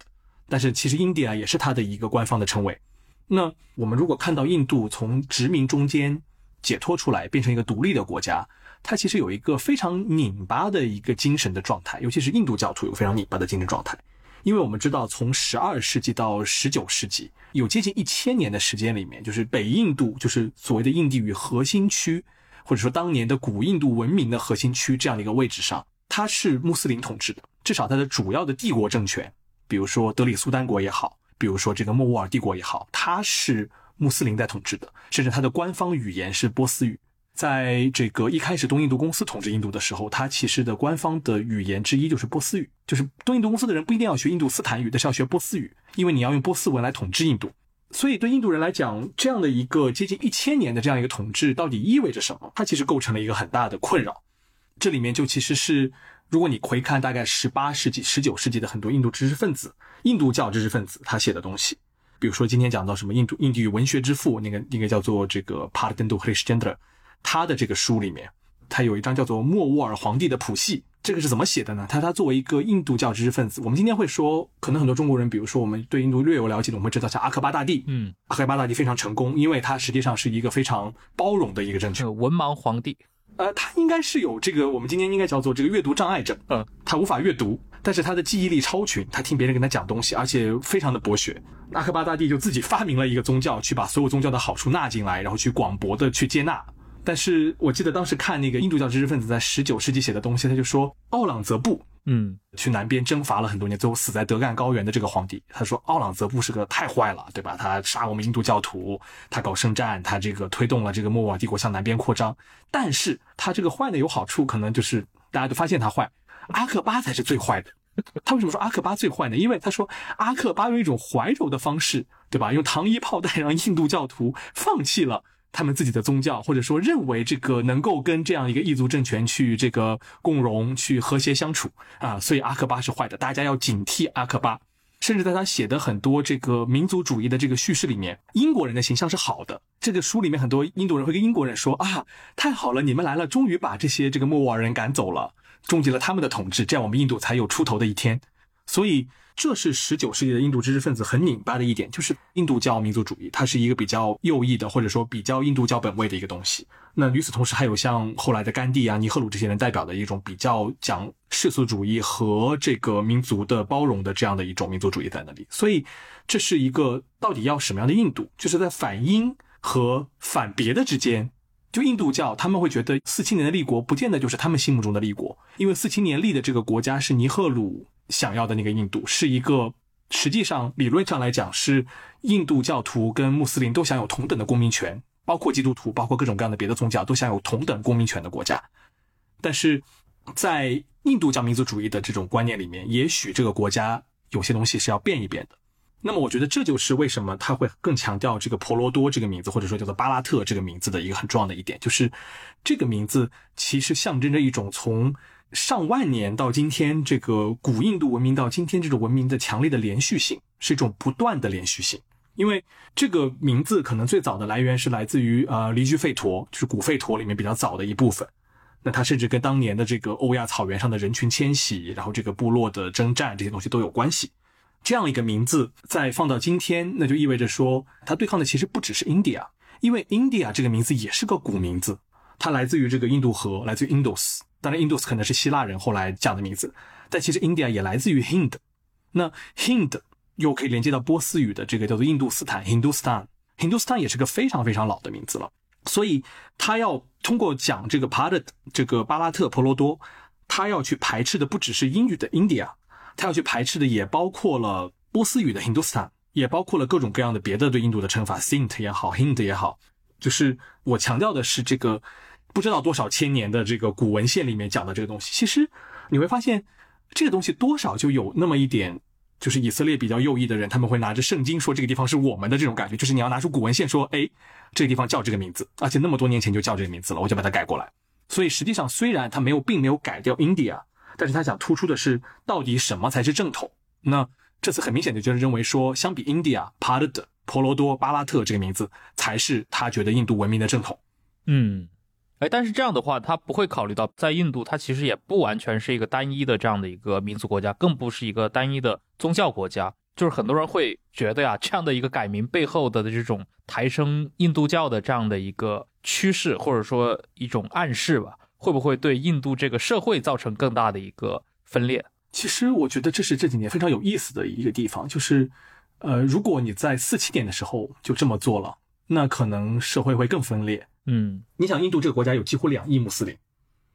但是其实 India 也是它的一个官方的称谓。那我们如果看到印度从殖民中间解脱出来，变成一个独立的国家，它其实有一个非常拧巴的一个精神的状态，尤其是印度教徒有非常拧巴的精神状态。因为我们知道，从十二世纪到十九世纪，有接近一千年的时间里面，就是北印度，就是所谓的印地语核心区，或者说当年的古印度文明的核心区这样的一个位置上，它是穆斯林统治的。至少它的主要的帝国政权，比如说德里苏丹国也好，比如说这个莫卧儿帝国也好，它是穆斯林在统治的，甚至它的官方语言是波斯语。在这个一开始东印度公司统治印度的时候，它其实的官方的语言之一就是波斯语，就是东印度公司的人不一定要学印度斯坦语，但是要学波斯语，因为你要用波斯文来统治印度。所以对印度人来讲，这样的一个接近一千年的这样一个统治到底意味着什么？它其实构成了一个很大的困扰。这里面就其实是，如果你回看大概十八世纪、十九世纪的很多印度知识分子、印度教知识分子他写的东西，比如说今天讲到什么印度印地语文学之父，那个那个叫做这个 p a r d e n d u Krishnendra。他的这个书里面，他有一张叫做《莫卧儿皇帝的谱系》，这个是怎么写的呢？他他作为一个印度教知识分子，我们今天会说，可能很多中国人，比如说我们对印度略有了解的，我们会知道像阿克巴大帝，
嗯，
阿克巴大帝非常成功，因为他实际上是一个非常包容的一个政权。
文盲皇帝，
呃，他应该是有这个我们今天应该叫做这个阅读障碍症，
嗯，
他无法阅读，但是他的记忆力超群，他听别人跟他讲东西，而且非常的博学。阿克巴大帝就自己发明了一个宗教，去把所有宗教的好处纳进来，然后去广博的去接纳。但是我记得当时看那个印度教知识分子在十九世纪写的东西，他就说奥朗则布，
嗯，
去南边征伐了很多年，最后死在德干高原的这个皇帝，他说奥朗则布是个太坏了，对吧？他杀我们印度教徒，他搞圣战，他这个推动了这个莫卧儿帝国向南边扩张。但是他这个坏呢有好处，可能就是大家都发现他坏，阿克巴才是最坏的。他为什么说阿克巴最坏呢？因为他说阿克巴用一种怀柔的方式，对吧？用糖衣炮弹让印度教徒放弃了。他们自己的宗教，或者说认为这个能够跟这样一个异族政权去这个共荣、去和谐相处啊，所以阿克巴是坏的，大家要警惕阿克巴。甚至在他写的很多这个民族主义的这个叙事里面，英国人的形象是好的。这个书里面很多印度人会跟英国人说啊，太好了，你们来了，终于把这些这个莫卧儿人赶走了，终结了他们的统治，这样我们印度才有出头的一天。所以。这是十九世纪的印度知识分子很拧巴的一点，就是印度教民族主义，它是一个比较右翼的，或者说比较印度教本位的一个东西。那与此同时，还有像后来的甘地啊、尼赫鲁这些人代表的一种比较讲世俗主义和这个民族的包容的这样的一种民族主义在那里。所以，这是一个到底要什么样的印度？就是在反英和反别的之间。就印度教，他们会觉得四七年的立国不见得就是他们心目中的立国，因为四七年立的这个国家是尼赫鲁。想要的那个印度是一个，实际上理论上来讲是印度教徒跟穆斯林都享有同等的公民权，包括基督徒，包括各种各样的别的宗教都享有同等公民权的国家。但是在印度教民族主义的这种观念里面，也许这个国家有些东西是要变一变的。那么我觉得这就是为什么他会更强调这个婆罗多这个名字，或者说叫做巴拉特这个名字的一个很重要的一点，就是这个名字其实象征着一种从。上万年到今天，这个古印度文明到今天这种文明的强烈的连续性，是一种不断的连续性。因为这个名字可能最早的来源是来自于呃离居吠陀，就是古吠陀里面比较早的一部分。那它甚至跟当年的这个欧亚草原上的人群迁徙，然后这个部落的征战这些东西都有关系。这样一个名字再放到今天，那就意味着说，它对抗的其实不只是 India，因为 India 这个名字也是个古名字，它来自于这个印度河，来自于 Indus。当然，Indus 可能是希腊人后来讲的名字，但其实 India 也来自于 Hind。那 Hind 又可以连接到波斯语的这个叫做印度斯坦 （Hindustan）。Hindustan 也是个非常非常老的名字了。所以他要通过讲这个 p a d 这个巴拉特婆罗多，他要去排斥的不只是英语的 India，他要去排斥的也包括了波斯语的 Hindustan，也包括了各种各样的别的对印度的称法，Sint 也好，Hind 也好。就是我强调的是这个。不知道多少千年的这个古文献里面讲的这个东西，其实你会发现这个东西多少就有那么一点，就是以色列比较右翼的人，他们会拿着圣经说这个地方是我们的这种感觉，就是你要拿出古文献说，哎，这个地方叫这个名字，而且那么多年前就叫这个名字了，我就把它改过来。所以实际上虽然他没有并没有改掉 India，但是他想突出的是到底什么才是正统。那这次很明显的就是认为说，相比 India、帕德、婆罗多、巴拉特这个名字，才是他觉得印度文明的正统。
嗯，哎，但是这样的话，他不会考虑到在印度，它其实也不完全是一个单一的这样的一个民族国家，更不是一个单一的宗教国家。就是很多人会觉得呀，这样的一个改名背后的这种抬升印度教的这样的一个趋势，或者说一种暗示吧，会不会对印度这个社会造成更大的一个分裂？
其实我觉得这是这几年非常有意思的一个地方，就是，呃，如果你在四七年的时候就这么做了，那可能社会会更分裂。
嗯，
你想，印度这个国家有几乎两亿穆斯林，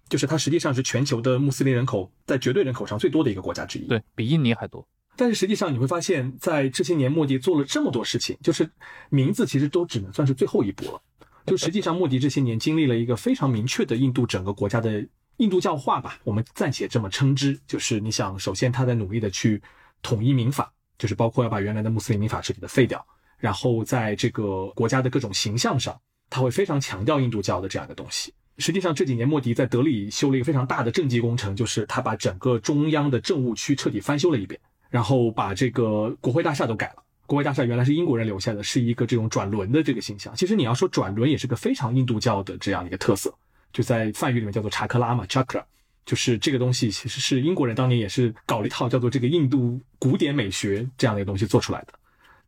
就是它实际上是全球的穆斯林人口在绝对人口上最多的一个国家之一，
对比印尼还多。
但是实际上你会发现，在这些年莫迪做了这么多事情，就是名字其实都只能算是最后一步了。就实际上莫迪这些年经历了一个非常明确的印度整个国家的印度教化吧，我们暂且这么称之。就是你想，首先他在努力的去统一民法，就是包括要把原来的穆斯林民法彻底的废掉，然后在这个国家的各种形象上，他会非常强调印度教的这样一个东西。实际上这几年莫迪在德里修了一个非常大的政绩工程，就是他把整个中央的政务区彻底翻修了一遍。然后把这个国会大厦都改了。国会大厦原来是英国人留下的，是一个这种转轮的这个形象。其实你要说转轮，也是个非常印度教的这样一个特色，就在梵语里面叫做查克拉嘛，chakra，就是这个东西其实是英国人当年也是搞了一套叫做这个印度古典美学这样的一个东西做出来的。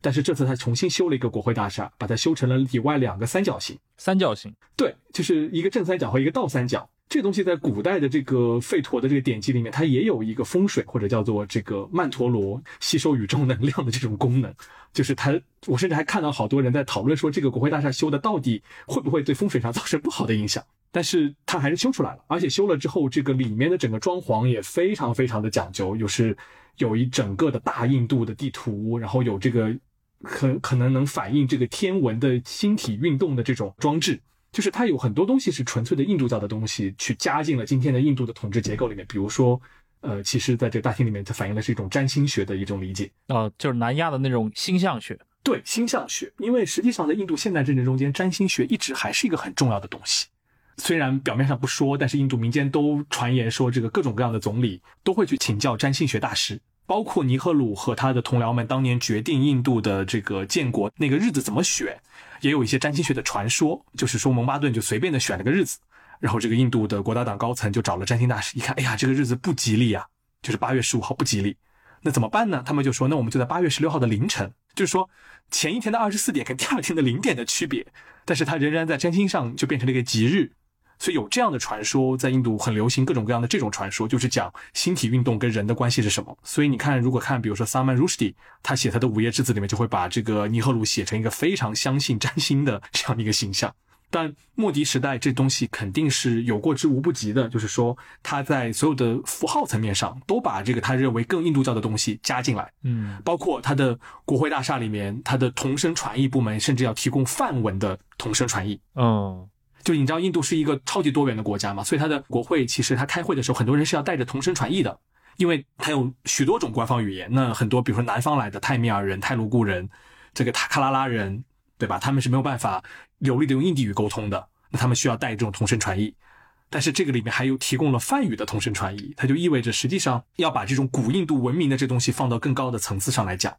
但是这次他重新修了一个国会大厦，把它修成了里外两个三角形。
三角形，
对，就是一个正三角和一个倒三角。这东西在古代的这个吠陀的这个典籍里面，它也有一个风水或者叫做这个曼陀罗吸收宇宙能量的这种功能。就是它，我甚至还看到好多人在讨论说，这个国会大厦修的到底会不会对风水上造成不好的影响？但是它还是修出来了，而且修了之后，这个里面的整个装潢也非常非常的讲究，又是有一整个的大印度的地图，然后有这个可可能能反映这个天文的星体运动的这种装置。就是它有很多东西是纯粹的印度教的东西，去加进了今天的印度的统治结构里面。比如说，呃，其实在这个大厅里面，它反映的是一种占星学的一种理解
啊，就是南亚的那种星象学。
对，星象学，因为实际上在印度现代政治中间，占星学一直还是一个很重要的东西。虽然表面上不说，但是印度民间都传言说，这个各种各样的总理都会去请教占星学大师。包括尼赫鲁和他的同僚们当年决定印度的这个建国那个日子怎么选，也有一些占星学的传说，就是说蒙巴顿就随便的选了个日子，然后这个印度的国大党高层就找了占星大师，一看，哎呀，这个日子不吉利呀，就是八月十五号不吉利，那怎么办呢？他们就说，那我们就在八月十六号的凌晨，就是说前一天的二十四点跟第二天的零点的区别，但是它仍然在占星上就变成了一个吉日。所以有这样的传说，在印度很流行，各种各样的这种传说，就是讲星体运动跟人的关系是什么。所以你看，如果看，比如说 Salman Rushdie，他写他的《午夜之子》里面，就会把这个尼赫鲁写成一个非常相信占星的这样的一个形象。但莫迪时代这东西肯定是有过之无不及的，就是说他在所有的符号层面上都把这个他认为更印度教的东西加进来，
嗯，
包括他的国会大厦里面，他的同声传译部门甚至要提供梵文的同声传译，
嗯。
就你知道，印度是一个超级多元的国家嘛，所以它的国会其实它开会的时候，很多人是要带着同声传译的，因为它有许多种官方语言。那很多，比如说南方来的泰米尔人、泰卢固人、这个塔克拉拉人，对吧？他们是没有办法流利的用印地语沟通的，那他们需要带这种同声传译。但是这个里面还有提供了梵语的同声传译，它就意味着实际上要把这种古印度文明的这东西放到更高的层次上来讲。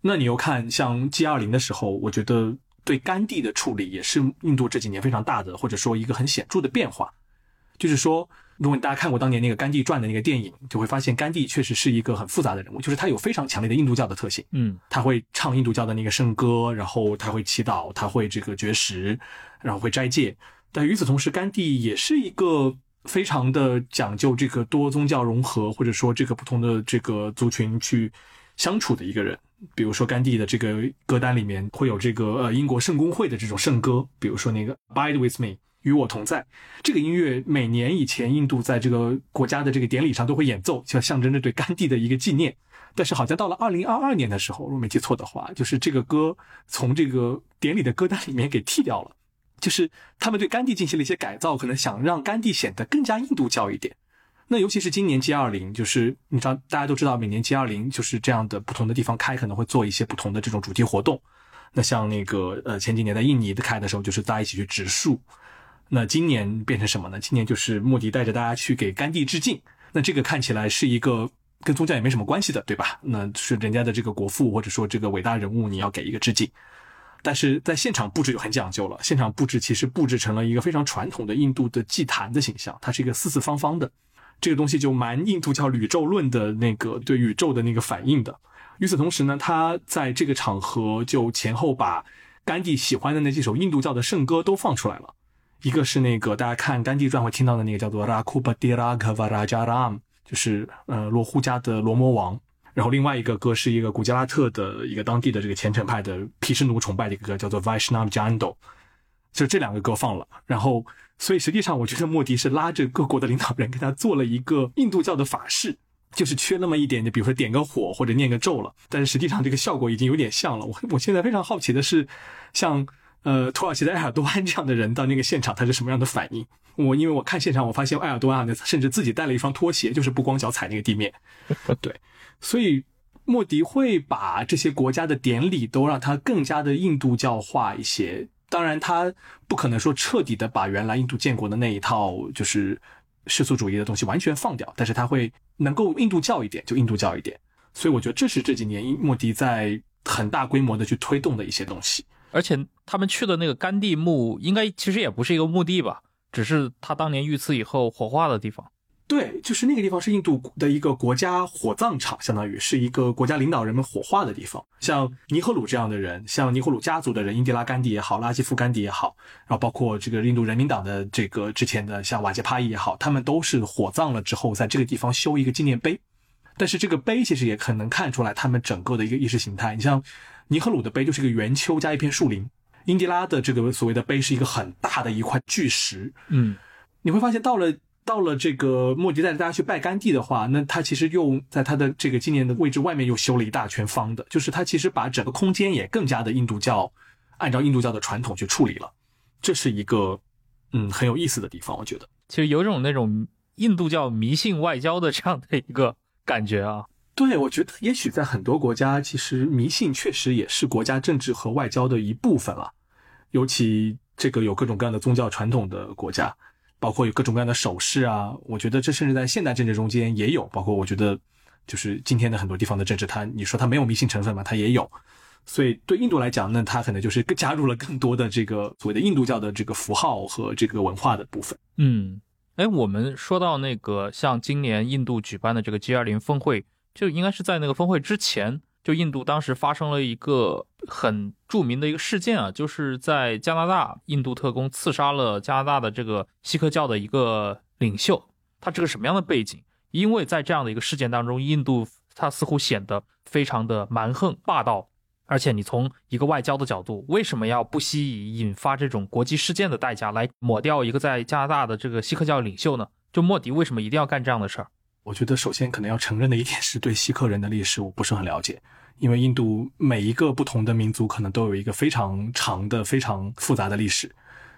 那你又看像 G 二零的时候，我觉得。对甘地的处理也是印度这几年非常大的，或者说一个很显著的变化。就是说，如果大家看过当年那个甘地传的那个电影，就会发现甘地确实是一个很复杂的人物，就是他有非常强烈的印度教的特性。
嗯，
他会唱印度教的那个圣歌，然后他会祈祷，他会这个绝食，然后会斋戒。但与此同时，甘地也是一个非常的讲究这个多宗教融合，或者说这个不同的这个族群去相处的一个人。比如说甘地的这个歌单里面会有这个呃英国圣公会的这种圣歌，比如说那个 Bide with me 与我同在，这个音乐每年以前印度在这个国家的这个典礼上都会演奏，就象征着对甘地的一个纪念。但是好像到了二零二二年的时候，如果没记错的话，就是这个歌从这个典礼的歌单里面给剔掉了。就是他们对甘地进行了一些改造，可能想让甘地显得更加印度教一点。那尤其是今年 G 二零，就是你知道大家都知道，每年 G 二零就是这样的不同的地方开，可能会做一些不同的这种主题活动。那像那个呃前几年在印尼的开的时候，就是大家一起去植树。那今年变成什么呢？今年就是莫迪带着大家去给甘地致敬。那这个看起来是一个跟宗教也没什么关系的，对吧？那是人家的这个国父或者说这个伟大人物，你要给一个致敬。但是在现场布置就很讲究了，现场布置其实布置成了一个非常传统的印度的祭坛的形象，它是一个四四方方的，这个东西就蛮印度教宇宙论的那个对宇宙的那个反应的。与此同时呢，他在这个场合就前后把甘地喜欢的那几首印度教的圣歌都放出来了，一个是那个大家看《甘地传》会听到的那个叫做 Rakubati Raghavarajaram，就是呃罗呼家的罗摩王。然后另外一个歌是一个古加拉特的一个当地的这个虔诚派的毗湿奴崇拜的一个歌，叫做 Vaishnava Jando，就这两个歌放了。然后，所以实际上我觉得莫迪是拉着各国的领导人跟他做了一个印度教的法事，就是缺那么一点，就比如说点个火或者念个咒了。但是实际上这个效果已经有点像了。我我现在非常好奇的是，像呃土耳其的埃尔多安这样的人到那个现场他是什么样的反应？我因为我看现场，我发现埃尔多安甚至自己带了一双拖鞋，就是不光脚踩那个地面。对。所以，莫迪会把这些国家的典礼都让它更加的印度教化一些。当然，他不可能说彻底的把原来印度建国的那一套就是世俗主义的东西完全放掉，但是他会能够印度教一点，就印度教一点。所以，我觉得这是这几年莫迪在很大规模的去推动的一些东西。
而且，他们去的那个甘地墓，应该其实也不是一个墓地吧，只是他当年遇刺以后火化的地方。
对，就是那个地方是印度的一个国家火葬场，相当于是一个国家领导人们火化的地方。像尼赫鲁这样的人，像尼赫鲁家族的人，英迪拉甘地也好，拉吉夫甘地也好，然后包括这个印度人民党的这个之前的像瓦杰帕伊也好，他们都是火葬了之后，在这个地方修一个纪念碑。但是这个碑其实也很能看出来他们整个的一个意识形态。你像尼赫鲁的碑就是一个圆丘加一片树林，英迪拉的这个所谓的碑是一个很大的一块巨石。
嗯，
你会发现到了。到了这个莫迪带着大家去拜甘地的话，那他其实又在他的这个纪念的位置外面又修了一大圈方的，就是他其实把整个空间也更加的印度教，按照印度教的传统去处理了，这是一个嗯很有意思的地方，我觉得
其实有种那种印度教迷信外交的这样的一个感觉啊。
对，我觉得也许在很多国家，其实迷信确实也是国家政治和外交的一部分了，尤其这个有各种各样的宗教传统的国家。包括有各种各样的手势啊，我觉得这甚至在现代政治中间也有。包括我觉得，就是今天的很多地方的政治，它你说它没有迷信成分嘛，它也有。所以对印度来讲，那它可能就是加入了更多的这个所谓的印度教的这个符号和这个文化的部分。
嗯，哎，我们说到那个像今年印度举办的这个 G 二零峰会，就应该是在那个峰会之前。就印度当时发生了一个很著名的一个事件啊，就是在加拿大，印度特工刺杀了加拿大的这个锡克教的一个领袖。他这个什么样的背景？因为在这样的一个事件当中，印度他似乎显得非常的蛮横霸道，而且你从一个外交的角度，为什么要不惜以引发这种国际事件的代价来抹掉一个在加拿大的这个锡克教领袖呢？就莫迪为什么一定要干这样的事儿？
我觉得首先可能要承认的一点是对锡克人的历史我不是很了解，因为印度每一个不同的民族可能都有一个非常长的、非常复杂的历史。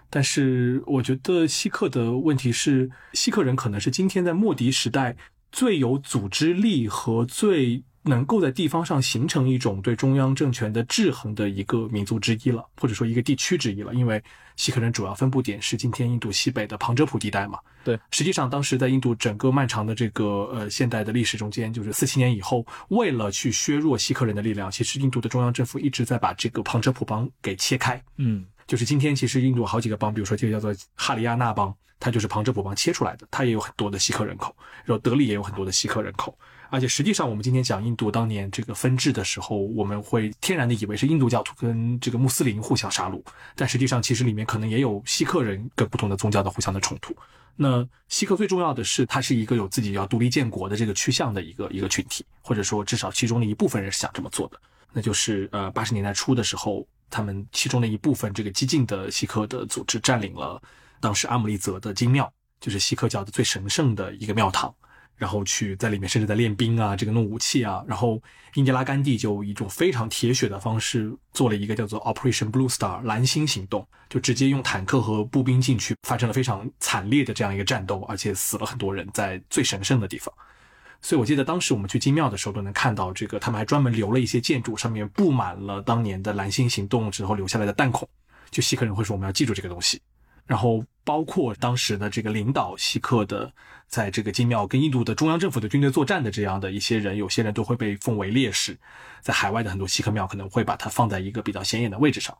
但是我觉得锡克的问题是，锡克人可能是今天在莫迪时代最有组织力和最。能够在地方上形成一种对中央政权的制衡的一个民族之一了，或者说一个地区之一了。因为锡克人主要分布点是今天印度西北的旁遮普地带嘛。
对，
实际上当时在印度整个漫长的这个呃现代的历史中间，就是四七年以后，为了去削弱锡克人的力量，其实印度的中央政府一直在把这个旁遮普邦给切开。
嗯，
就是今天其实印度好几个邦，比如说这个叫做哈里亚纳邦，它就是旁遮普邦切出来的，它也有很多的锡克人口，然后德里也有很多的锡克人口。而且实际上，我们今天讲印度当年这个分治的时候，我们会天然的以为是印度教徒跟这个穆斯林互相杀戮，但实际上其实里面可能也有锡克人跟不同的宗教的互相的冲突。那锡克最重要的是，它是一个有自己要独立建国的这个趋向的一个一个群体，或者说至少其中的一部分人是想这么做的。那就是呃八十年代初的时候，他们其中的一部分这个激进的锡克的组织占领了当时阿姆利泽的金庙，就是锡克教的最神圣的一个庙堂。然后去在里面甚至在练兵啊，这个弄武器啊。然后英迪拉甘地就以一种非常铁血的方式做了一个叫做 Operation Blue Star 蓝星行动，就直接用坦克和步兵进去，发生了非常惨烈的这样一个战斗，而且死了很多人在最神圣的地方。所以我记得当时我们去金庙的时候都能看到这个，他们还专门留了一些建筑，上面布满了当年的蓝星行动之后留下来的弹孔。就锡克人会说我们要记住这个东西。然后包括当时的这个领导锡克的，在这个金庙跟印度的中央政府的军队作战的这样的一些人，有些人都会被奉为烈士，在海外的很多锡克庙可能会把它放在一个比较显眼的位置上。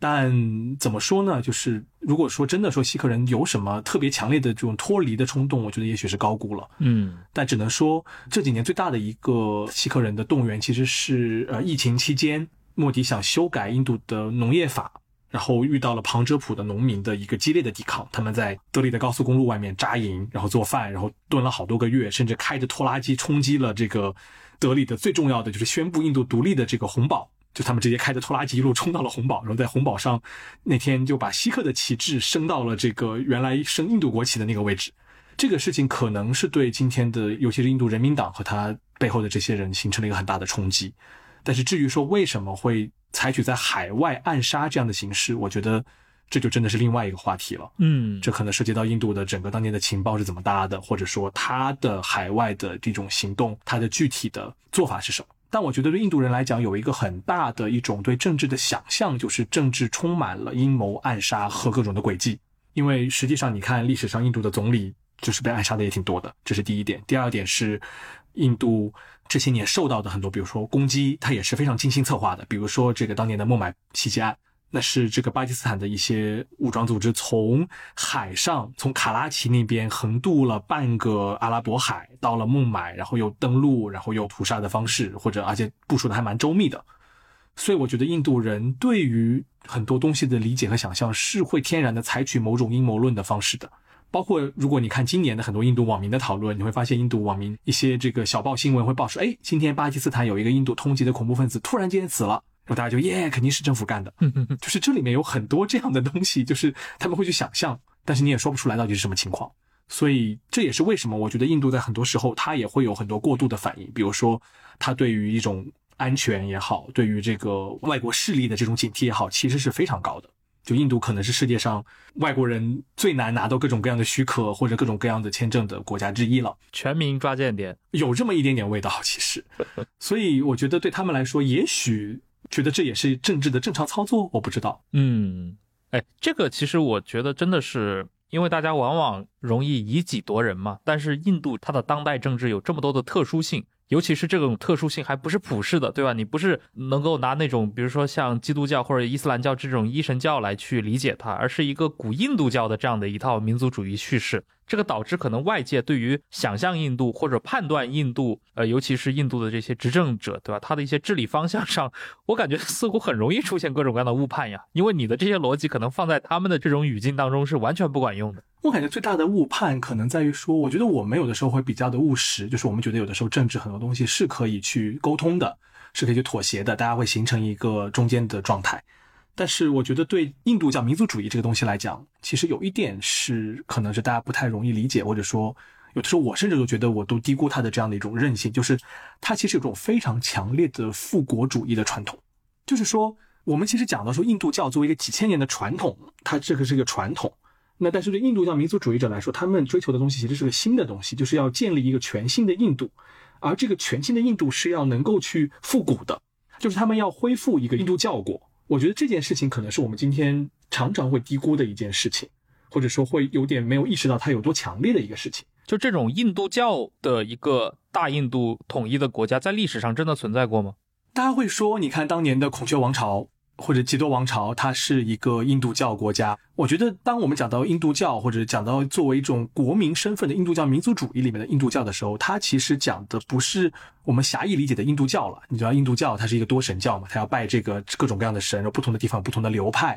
但怎么说呢？就是如果说真的说锡克人有什么特别强烈的这种脱离的冲动，我觉得也许是高估了。
嗯，
但只能说这几年最大的一个锡克人的动员，其实是呃疫情期间莫迪想修改印度的农业法。然后遇到了旁遮普的农民的一个激烈的抵抗，他们在德里的高速公路外面扎营，然后做饭，然后蹲了好多个月，甚至开着拖拉机冲击了这个德里的最重要的就是宣布印度独立的这个红堡，就他们直接开着拖拉机一路冲到了红堡，然后在红堡上那天就把锡克的旗帜升到了这个原来升印度国旗的那个位置。这个事情可能是对今天的尤其是印度人民党和他背后的这些人形成了一个很大的冲击。但是至于说为什么会？采取在海外暗杀这样的形式，我觉得这就真的是另外一个话题了。
嗯，
这可能涉及到印度的整个当年的情报是怎么搭的，或者说他的海外的这种行动，他的具体的做法是什么。但我觉得对印度人来讲，有一个很大的一种对政治的想象，就是政治充满了阴谋、暗杀和各种的诡计。因为实际上，你看历史上印度的总理就是被暗杀的也挺多的，这是第一点。第二点是。印度这些年受到的很多，比如说攻击，它也是非常精心策划的。比如说这个当年的孟买袭击案，那是这个巴基斯坦的一些武装组织从海上，从卡拉奇那边横渡了半个阿拉伯海，到了孟买，然后又登陆，然后又屠杀的方式，或者而且部署的还蛮周密的。所以我觉得印度人对于很多东西的理解和想象是会天然的采取某种阴谋论的方式的。包括如果你看今年的很多印度网民的讨论，你会发现印度网民一些这个小报新闻会报说，哎，今天巴基斯坦有一个印度通缉的恐怖分子突然间死了，然后大家就耶，肯定是政府干的，嗯嗯嗯就是这里面有很多这样的东西，就是他们会去想象，但是你也说不出来到底是什么情况，所以这也是为什么我觉得印度在很多时候它也会有很多过度的反应，比如说它对于一种安全也好，对于这个外国势力的这种警惕也好，其实是非常高的。就印度可能是世界上外国人最难拿到各种各样的许可或者各种各样的签证的国家之一了。
全民抓间谍
有这么一点点味道，其实。所以我觉得对他们来说，也许觉得这也是政治的正常操作，我不知道。
嗯，哎，这个其实我觉得真的是，因为大家往往容易以己夺人嘛。但是印度它的当代政治有这么多的特殊性。尤其是这种特殊性还不是普世的，对吧？你不是能够拿那种，比如说像基督教或者伊斯兰教这种一神教来去理解它，而是一个古印度教的这样的一套民族主义叙事。这个导致可能外界对于想象印度或者判断印度，呃，尤其是印度的这些执政者，对吧？他的一些治理方向上，我感觉似乎很容易出现各种各样的误判呀。因为你的这些逻辑可能放在他们的这种语境当中是完全不管用的。
我感觉最大的误判可能在于说，我觉得我们有的时候会比较的务实，就是我们觉得有的时候政治很多东西是可以去沟通的，是可以去妥协的，大家会形成一个中间的状态。但是我觉得，对印度教民族主义这个东西来讲，其实有一点是可能是大家不太容易理解，或者说有的时候我甚至都觉得我都低估它的这样的一种韧性，就是它其实有种非常强烈的复国主义的传统。就是说，我们其实讲到说，印度教作为一个几千年的传统，它这个是一个传统。那但是对印度教民族主义者来说，他们追求的东西其实是个新的东西，就是要建立一个全新的印度，而这个全新的印度是要能够去复古的，就是他们要恢复一个印度教国。我觉得这件事情可能是我们今天常常会低估的一件事情，或者说会有点没有意识到它有多强烈的一个事情。
就这种印度教的一个大印度统一的国家，在历史上真的存在过吗？
大家会说，你看当年的孔雀王朝。或者基多王朝，它是一个印度教国家。我觉得，当我们讲到印度教，或者讲到作为一种国民身份的印度教民族主义里面的印度教的时候，它其实讲的不是我们狭义理解的印度教了。你知道，印度教它是一个多神教嘛，它要拜这个各种各样的神，然后不同的地方不同的流派，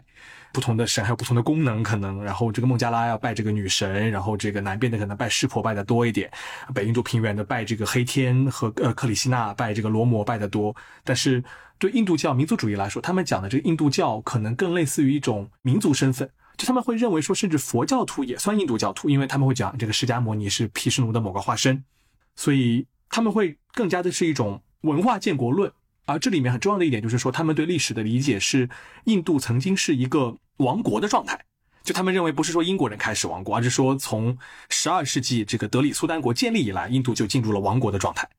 不同的神还有不同的功能可能。然后这个孟加拉要拜这个女神，然后这个南边的可能拜湿婆拜的多一点，北印度平原的拜这个黑天和呃克里希那拜这个罗摩拜的多，但是。对印度教民族主义来说，他们讲的这个印度教可能更类似于一种民族身份，就他们会认为说，甚至佛教徒也算印度教徒，因为他们会讲这个释迦牟尼是毗湿奴的某个化身，所以他们会更加的是一种文化建国论。而这里面很重要的一点就是说，他们对历史的理解是印度曾经是一个王国的状态。就他们认为，不是说英国人开始亡国，而是说从十二世纪这个德里苏丹国建立以来，印度就进入了亡国的状态。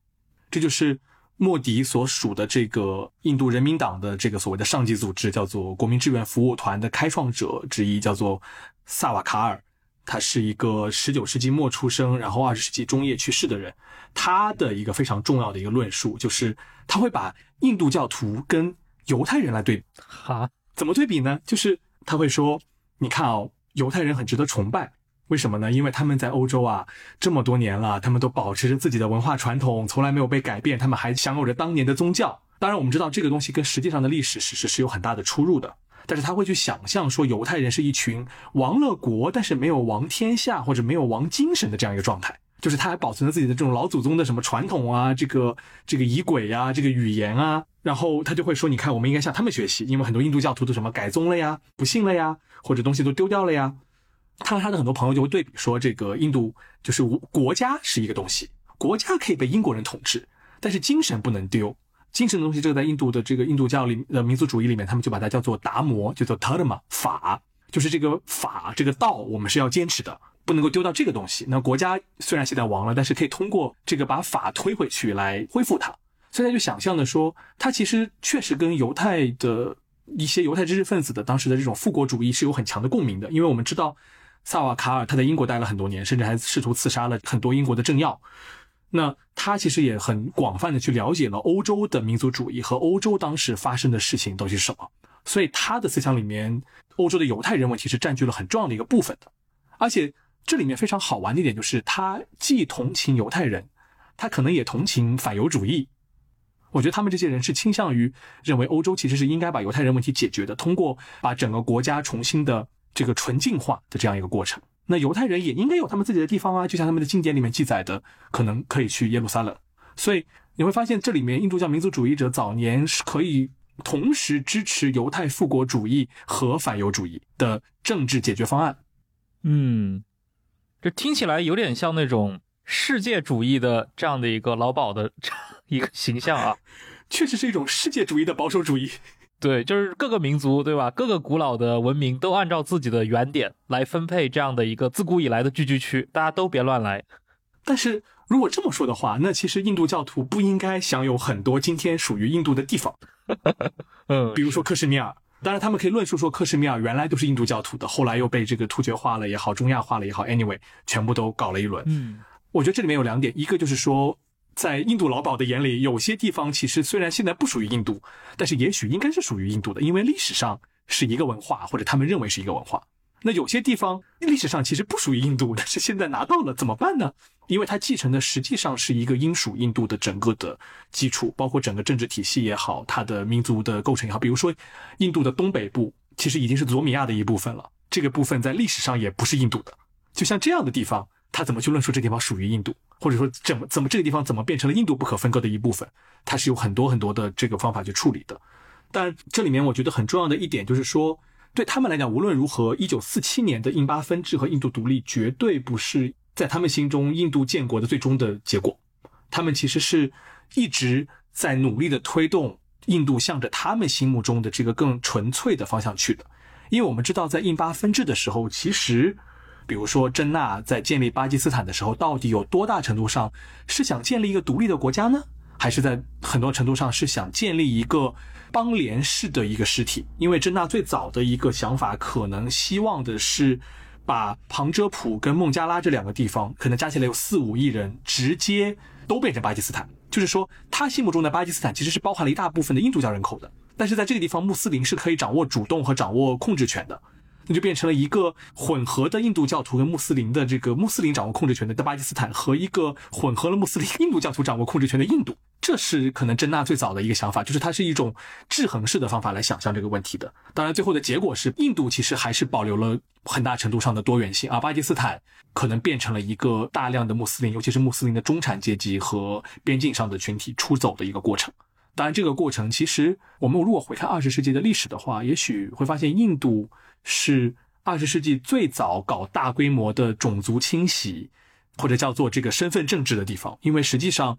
这就是莫迪所属的这个印度人民党的这个所谓的上级组织，叫做国民志愿服务团的开创者之一，叫做萨瓦卡尔。他是一个十九世纪末出生，然后二十世纪中叶去世的人。他的一个非常重要的一个论述，就是他会把印度教徒跟犹太人来对比。
哈，
怎么对比呢？就是他会说。你看哦，犹太人很值得崇拜，为什么呢？因为他们在欧洲啊这么多年了，他们都保持着自己的文化传统，从来没有被改变，他们还享有着当年的宗教。当然，我们知道这个东西跟实际上的历史史实是有很大的出入的。但是他会去想象说，犹太人是一群亡了国，但是没有亡天下或者没有亡精神的这样一个状态，就是他还保存着自己的这种老祖宗的什么传统啊，这个这个仪轨呀，这个语言啊。然后他就会说：“你看，我们应该向他们学习，因为很多印度教徒都什么改宗了呀，不信了呀，或者东西都丢掉了呀。”他和他的很多朋友就会对比说：“这个印度就是国家是一个东西，国家可以被英国人统治，但是精神不能丢。精神的东西，这个在印度的这个印度教里的民族主义里面，他们就把它叫做达摩，叫做 dharma 法，就是这个法这个道，我们是要坚持的，不能够丢掉这个东西。那国家虽然现在亡了，但是可以通过这个把法推回去来恢复它。”所以他就想象的说，他其实确实跟犹太的一些犹太知识分子的当时的这种复国主义是有很强的共鸣的，因为我们知道萨瓦卡尔他在英国待了很多年，甚至还试图刺杀了很多英国的政要。那他其实也很广泛的去了解了欧洲的民族主义和欧洲当时发生的事情到底是什么，所以他的思想里面，欧洲的犹太人问题是占据了很重要的一个部分的。而且这里面非常好玩的一点就是，他既同情犹太人，他可能也同情反犹主义。我觉得他们这些人是倾向于认为欧洲其实是应该把犹太人问题解决的，通过把整个国家重新的这个纯净化的这样一个过程。那犹太人也应该有他们自己的地方啊，就像他们的经典里面记载的，可能可以去耶路撒冷。所以你会发现，这里面印度教民族主义者早年是可以同时支持犹太复国主义和反犹主义的政治解决方案。
嗯，这听起来有点像那种世界主义的这样的一个老鸨的。一个形象啊，
确实是一种世界主义的保守主义。
对，就是各个民族，对吧？各个古老的文明都按照自己的原点来分配这样的一个自古以来的聚居区，大家都别乱来。
但是如果这么说的话，那其实印度教徒不应该享有很多今天属于印度的地方。
嗯，
比如说克什米尔，当然他们可以论述说克什米尔原来都是印度教徒的，后来又被这个突厥化了也好，中亚化了也好，anyway，全部都搞了一轮。
嗯，
我觉得这里面有两点，一个就是说。在印度老鸨的眼里，有些地方其实虽然现在不属于印度，但是也许应该是属于印度的，因为历史上是一个文化，或者他们认为是一个文化。那有些地方历史上其实不属于印度，但是现在拿到了，怎么办呢？因为它继承的实际上是一个英属印度的整个的基础，包括整个政治体系也好，它的民族的构成也好。比如说，印度的东北部其实已经是佐米亚的一部分了，这个部分在历史上也不是印度的。就像这样的地方，他怎么去论述这地方属于印度？或者说怎么怎么这个地方怎么变成了印度不可分割的一部分？它是有很多很多的这个方法去处理的。但这里面我觉得很重要的一点就是说，对他们来讲，无论如何，一九四七年的印巴分治和印度独立绝对不是在他们心中印度建国的最终的结果。他们其实是一直在努力的推动印度向着他们心目中的这个更纯粹的方向去的。因为我们知道，在印巴分治的时候，其实。比如说，真纳在建立巴基斯坦的时候，到底有多大程度上是想建立一个独立的国家呢？还是在很多程度上是想建立一个邦联式的一个实体？因为真纳最早的一个想法，可能希望的是把旁遮普跟孟加拉这两个地方，可能加起来有四五亿人，直接都变成巴基斯坦。就是说，他心目中的巴基斯坦其实是包含了一大部分的印度教人口的，但是在这个地方，穆斯林是可以掌握主动和掌握控制权的。就变成了一个混合的印度教徒跟穆斯林的这个穆斯林掌握控制权的巴基斯坦和一个混合了穆斯林 印度教徒掌握控制权的印度，这是可能真纳最早的一个想法，就是它是一种制衡式的方法来想象这个问题的。当然，最后的结果是印度其实还是保留了很大程度上的多元性，而巴基斯坦可能变成了一个大量的穆斯林，尤其是穆斯林的中产阶级和边境上的群体出走的一个过程。当然，这个过程其实我们如果回看二十世纪的历史的话，也许会发现印度。是二十世纪最早搞大规模的种族清洗，或者叫做这个身份政治的地方，因为实际上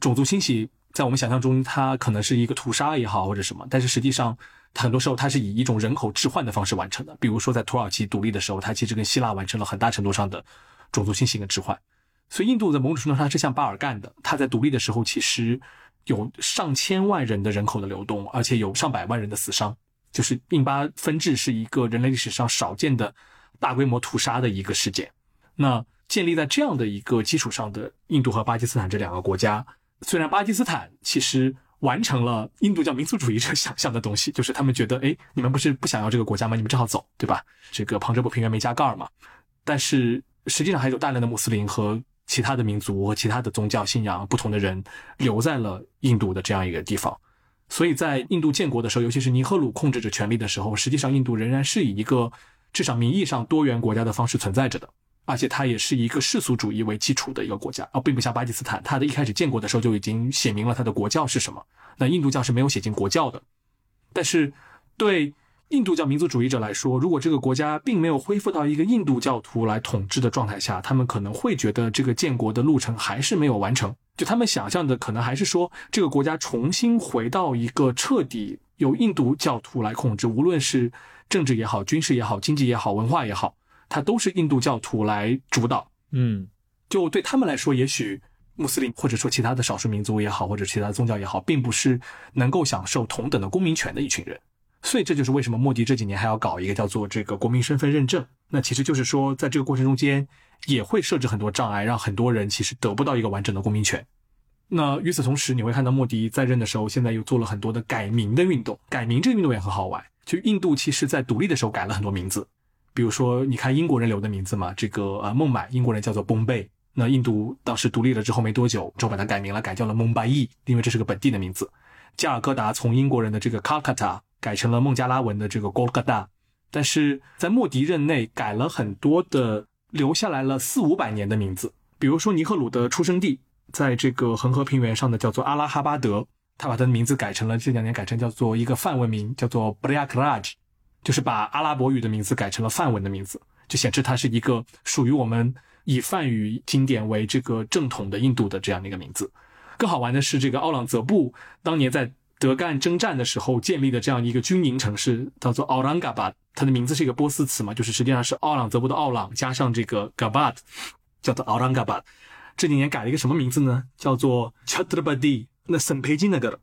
种族清洗在我们想象中，它可能是一个屠杀也好或者什么，但是实际上很多时候它是以一种人口置换的方式完成的。比如说在土耳其独立的时候，它其实跟希腊完成了很大程度上的种族清洗跟置换。所以印度在某种程度上是向巴尔干的，它在独立的时候其实有上千万人的人口的流动，而且有上百万人的死伤。就是印巴分治是一个人类历史上少见的大规模屠杀的一个事件。那建立在这样的一个基础上的印度和巴基斯坦这两个国家，虽然巴基斯坦其实完成了印度教民族主义者 想象的东西，就是他们觉得，哎，你们不是不想要这个国家吗？你们正好走，对吧？这个旁遮普平原没加盖儿嘛。但是实际上还有大量的穆斯林和其他的民族和其他的宗教信仰不同的人留在了印度的这样一个地方。所以在印度建国的时候，尤其是尼赫鲁控制着权力的时候，实际上印度仍然是以一个至少名义上多元国家的方式存在着的，而且它也是一个世俗主义为基础的一个国家，而并不像巴基斯坦，它的一开始建国的时候就已经写明了它的国教是什么。那印度教是没有写进国教的，但是对印度教民族主义者来说，如果这个国家并没有恢复到一个印度教徒来统治的状态下，他们可能会觉得这个建国的路程还是没有完成。就他们想象的，可能还是说这个国家重新回到一个彻底由印度教徒来控制，无论是政治也好、军事也好、经济也好、文化也好，它都是印度教徒来主导。
嗯，
就对他们来说，也许穆斯林或者说其他的少数民族也好，或者其他宗教也好，并不是能够享受同等的公民权的一群人。所以这就是为什么莫迪这几年还要搞一个叫做这个国民身份认证。那其实就是说，在这个过程中间。也会设置很多障碍，让很多人其实得不到一个完整的公民权。那与此同时，你会看到莫迪在任的时候，现在又做了很多的改名的运动。改名这个运动也很好玩。就印度其实在独立的时候改了很多名字，比如说你看英国人留的名字嘛，这个呃孟买英国人叫做 Bombay。那印度当时独立了之后没多久，就把它改名了，改叫了孟拜伊，因为这是个本地的名字。加尔各答从英国人的这个 Calcutta 改成了孟加拉文的这个 Kolkata。但是在莫迪任内改了很多的。留下来了四五百年的名字，比如说尼赫鲁的出生地，在这个恒河平原上的叫做阿拉哈巴德，他把他的名字改成了这两年改成叫做一个梵文名，叫做 b r i a k r a j 就是把阿拉伯语的名字改成了梵文的名字，就显示它是一个属于我们以梵语经典为这个正统的印度的这样的一个名字。更好玩的是，这个奥朗泽布当年在德干征战的时候建立的这样一个军营城市，叫做奥朗嘎巴。它的名字是一个波斯词嘛，就是实际上是奥朗泽布的奥朗加上这个 gaba 叫做奥朗 Gabad。这几年改了一个什么名字呢？叫做 Chhatrapati。那沈培金那个，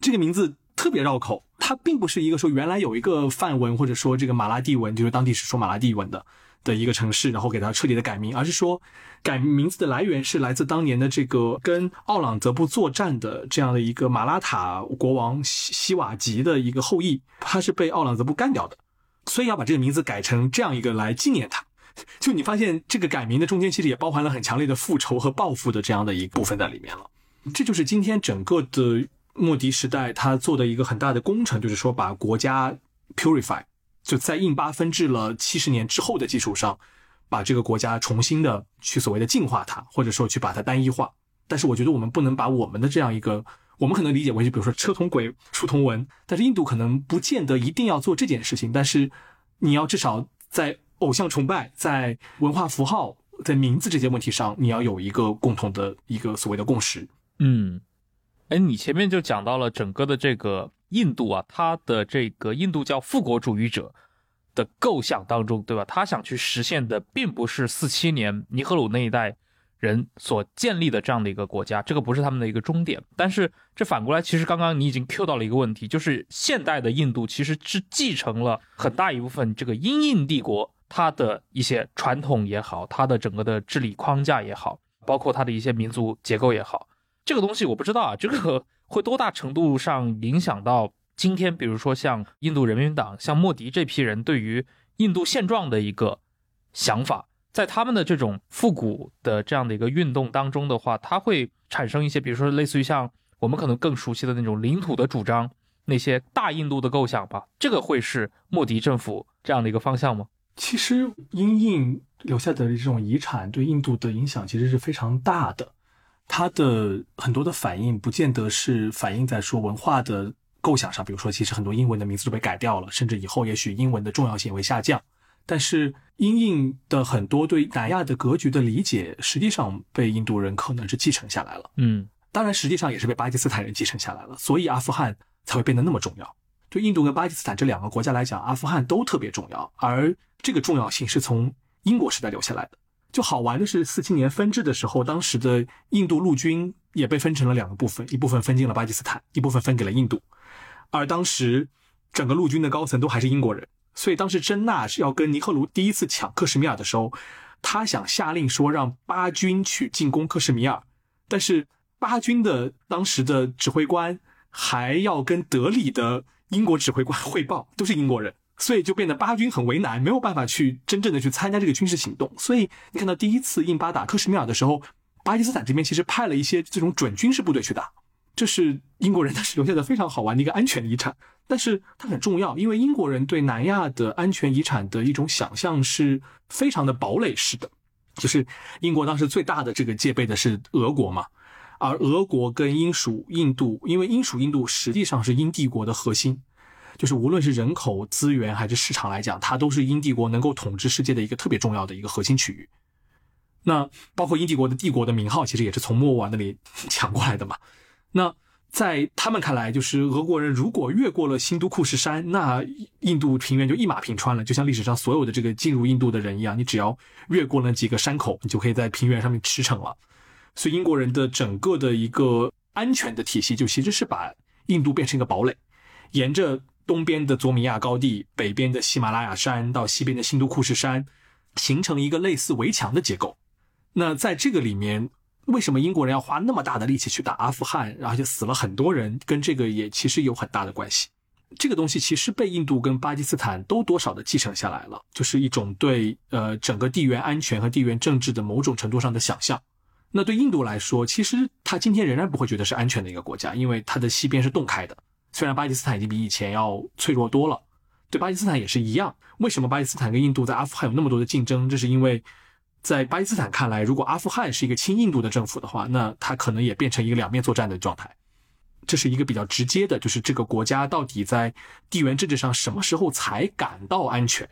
这个名字特别绕口。它并不是一个说原来有一个梵文或者说这个马拉地文，就是当地是说马拉地文的的一个城市，然后给它彻底的改名，而是说改名字的来源是来自当年的这个跟奥朗泽布作战的这样的一个马拉塔国王西西瓦吉的一个后裔，他是被奥朗泽布干掉的。所以要把这个名字改成这样一个来纪念他，就你发现这个改名的中间其实也包含了很强烈的复仇和报复的这样的一部分在里面了。这就是今天整个的莫迪时代他做的一个很大的工程，就是说把国家 purify，就在印巴分治了七十年之后的基础上，把这个国家重新的去所谓的净化它，或者说去把它单一化。但是我觉得我们不能把我们的这样一个。我们可能理解为就比如说车同轨，书同文，但是印度可能不见得一定要做这件事情。但是你要至少在偶像崇拜、在文化符号、在名字这些问题上，你要有一个共同的一个所谓的共识。
嗯，哎，你前面就讲到了整个的这个印度啊，它的这个印度教复国主义者的构想当中，对吧？他想去实现的并不是四七年尼赫鲁那一代。人所建立的这样的一个国家，这个不是他们的一个终点。但是这反过来，其实刚刚你已经 Q 到了一个问题，就是现代的印度其实是继承了很大一部分这个英印帝国它的一些传统也好，它的整个的治理框架也好，包括它的一些民族结构也好，这个东西我不知道啊，这个会多大程度上影响到今天，比如说像印度人民党、像莫迪这批人对于印度现状的一个想法。在他们的这种复古的这样的一个运动当中的话，它会产生一些，比如说类似于像我们可能更熟悉的那种领土的主张，那些大印度的构想吧。这个会是莫迪政府这样的一个方向吗？
其实，英印留下的这种遗产对印度的影响其实是非常大的。它的很多的反应不见得是反映在说文化的构想上，比如说，其实很多英文的名字都被改掉了，甚至以后也许英文的重要性也会下降。但是英印的很多对南亚的格局的理解，实际上被印度人可能是继承下来了。
嗯，
当然，实际上也是被巴基斯坦人继承下来了，所以阿富汗才会变得那么重要。对印度跟巴基斯坦这两个国家来讲，阿富汗都特别重要，而这个重要性是从英国时代留下来的。就好玩的是，四七年分治的时候，当时的印度陆军也被分成了两个部分，一部分分进了巴基斯坦，一部分分给了印度。而当时整个陆军的高层都还是英国人，所以当时真纳是要跟尼赫鲁第一次抢克什米尔的时候，他想下令说让巴军去进攻克什米尔，但是巴军的当时的指挥官还要跟德里的英国指挥官汇报，都是英国人。所以就变得巴军很为难，没有办法去真正的去参加这个军事行动。所以你看到第一次印巴打克什米尔的时候，巴基斯坦这边其实派了一些这种准军事部队去打，这是英国人当时留下的非常好玩的一个安全遗产。但是它很重要，因为英国人对南亚的安全遗产的一种想象是非常的堡垒式的，就是英国当时最大的这个戒备的是俄国嘛，而俄国跟英属印度，因为英属印度实际上是英帝国的核心。就是无论是人口资源还是市场来讲，它都是英帝国能够统治世界的一个特别重要的一个核心区域。那包括英帝国的帝国的名号，其实也是从莫瓦那里 抢过来的嘛。那在他们看来，就是俄国人如果越过了新都库什山，那印度平原就一马平川了。就像历史上所有的这个进入印度的人一样，你只要越过了几个山口，你就可以在平原上面驰骋了。所以英国人的整个的一个安全的体系，就其实是把印度变成一个堡垒，沿着。东边的佐米亚高地，北边的喜马拉雅山，到西边的新都库什山，形成一个类似围墙的结构。那在这个里面，为什么英国人要花那么大的力气去打阿富汗，然后就死了很多人，跟这个也其实有很大的关系。这个东西其实被印度跟巴基斯坦都多少的继承下来了，就是一种对呃整个地缘安全和地缘政治的某种程度上的想象。那对印度来说，其实它今天仍然不会觉得是安全的一个国家，因为它的西边是洞开的。虽然巴基斯坦已经比以前要脆弱多了，对巴基斯坦也是一样。为什么巴基斯坦跟印度在阿富汗有那么多的竞争？这是因为，在巴基斯坦看来，如果阿富汗是一个亲印度的政府的话，那它可能也变成一个两面作战的状态。这是一个比较直接的，就是这个国家到底在地缘政治上什么时候才感到安全？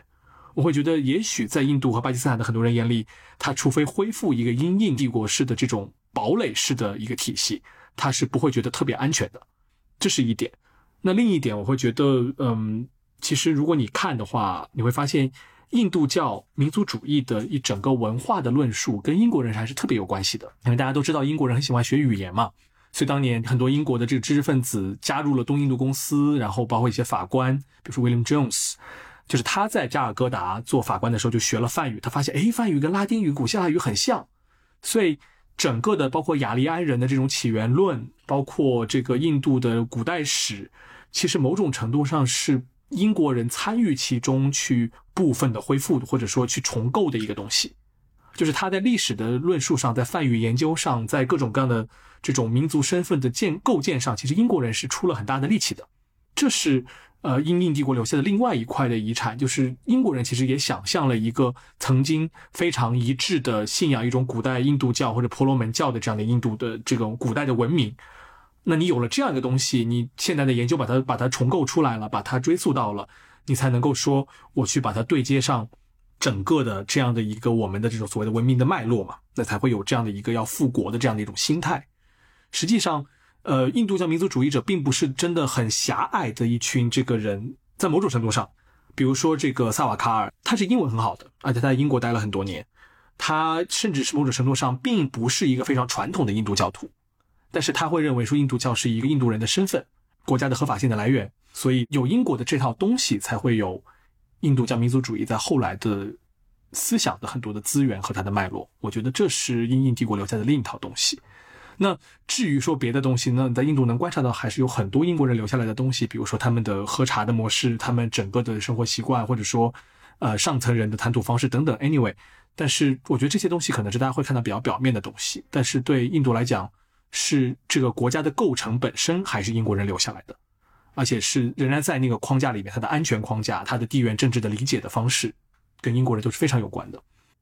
我会觉得，也许在印度和巴基斯坦的很多人眼里，它除非恢复一个英印帝国式的这种堡垒式的一个体系，它是不会觉得特别安全的。这是一点。那另一点，我会觉得，嗯，其实如果你看的话，你会发现，印度教民族主义的一整个文化的论述跟英国人还是特别有关系的。因为大家都知道，英国人很喜欢学语言嘛，所以当年很多英国的这个知识分子加入了东印度公司，然后包括一些法官，比如说 William Jones，就是他在加尔各答做法官的时候就学了梵语，他发现，哎，梵语跟拉丁语、古希腊语很像，所以。整个的包括雅利安人的这种起源论，包括这个印度的古代史，其实某种程度上是英国人参与其中去部分的恢复，或者说去重构的一个东西。就是他在历史的论述上，在梵语研究上，在各种各样的这种民族身份的建构建上，其实英国人是出了很大的力气的。这是。呃，英印帝国留下的另外一块的遗产，就是英国人其实也想象了一个曾经非常一致的信仰一种古代印度教或者婆罗门教的这样的印度的这种古代的文明。那你有了这样一个东西，你现在的研究把它把它重构出来了，把它追溯到了，你才能够说我去把它对接上整个的这样的一个我们的这种所谓的文明的脉络嘛，那才会有这样的一个要复国的这样的一种心态。实际上。呃，印度教民族主义者并不是真的很狭隘的一群这个人，在某种程度上，比如说这个萨瓦卡尔，他是英文很好的，而且他在英国待了很多年，他甚至是某种程度上并不是一个非常传统的印度教徒，但是他会认为说印度教是一个印度人的身份，国家的合法性的来源，所以有英国的这套东西，才会有印度教民族主义在后来的思想的很多的资源和它的脉络。我觉得这是英印帝国留下的另一套东西。那至于说别的东西，那在印度能观察到还是有很多英国人留下来的东西，比如说他们的喝茶的模式，他们整个的生活习惯，或者说，呃，上层人的谈吐方式等等。Anyway，但是我觉得这些东西可能是大家会看到比较表面的东西，但是对印度来讲，是这个国家的构成本身还是英国人留下来的，而且是仍然在那个框架里面，它的安全框架，它的地缘政治的理解的方式，跟英国人都是非常有关的。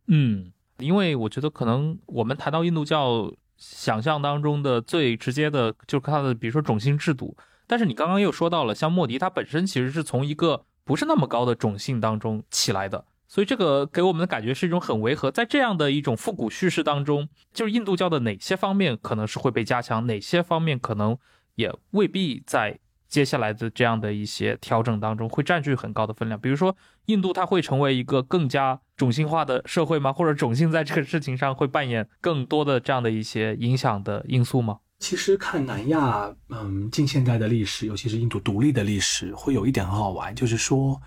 嗯，因为我觉得可能我们谈到印度教。想象当中的最直接的，就是它的，比如说种姓制度。但是你刚刚又说到了，像莫迪，他本身其实是从一个不是那么高的种姓当中起来的，所以这个给我们的感觉是一种很违和。在这样的一种复古叙事当中，就是印度教的哪些方面可能是会被加强，哪些方面可能也未必在接下来的这样的一些调整当中会占据很高的分量。比如说，印度它会成为一个更加种姓化的社会吗？或者种姓在这个事情上会扮演更多的这样的一些影响的因素吗？
其实看南亚，嗯，近现代的历史，尤其是印度独立的历史，会有一点很好玩，就是说。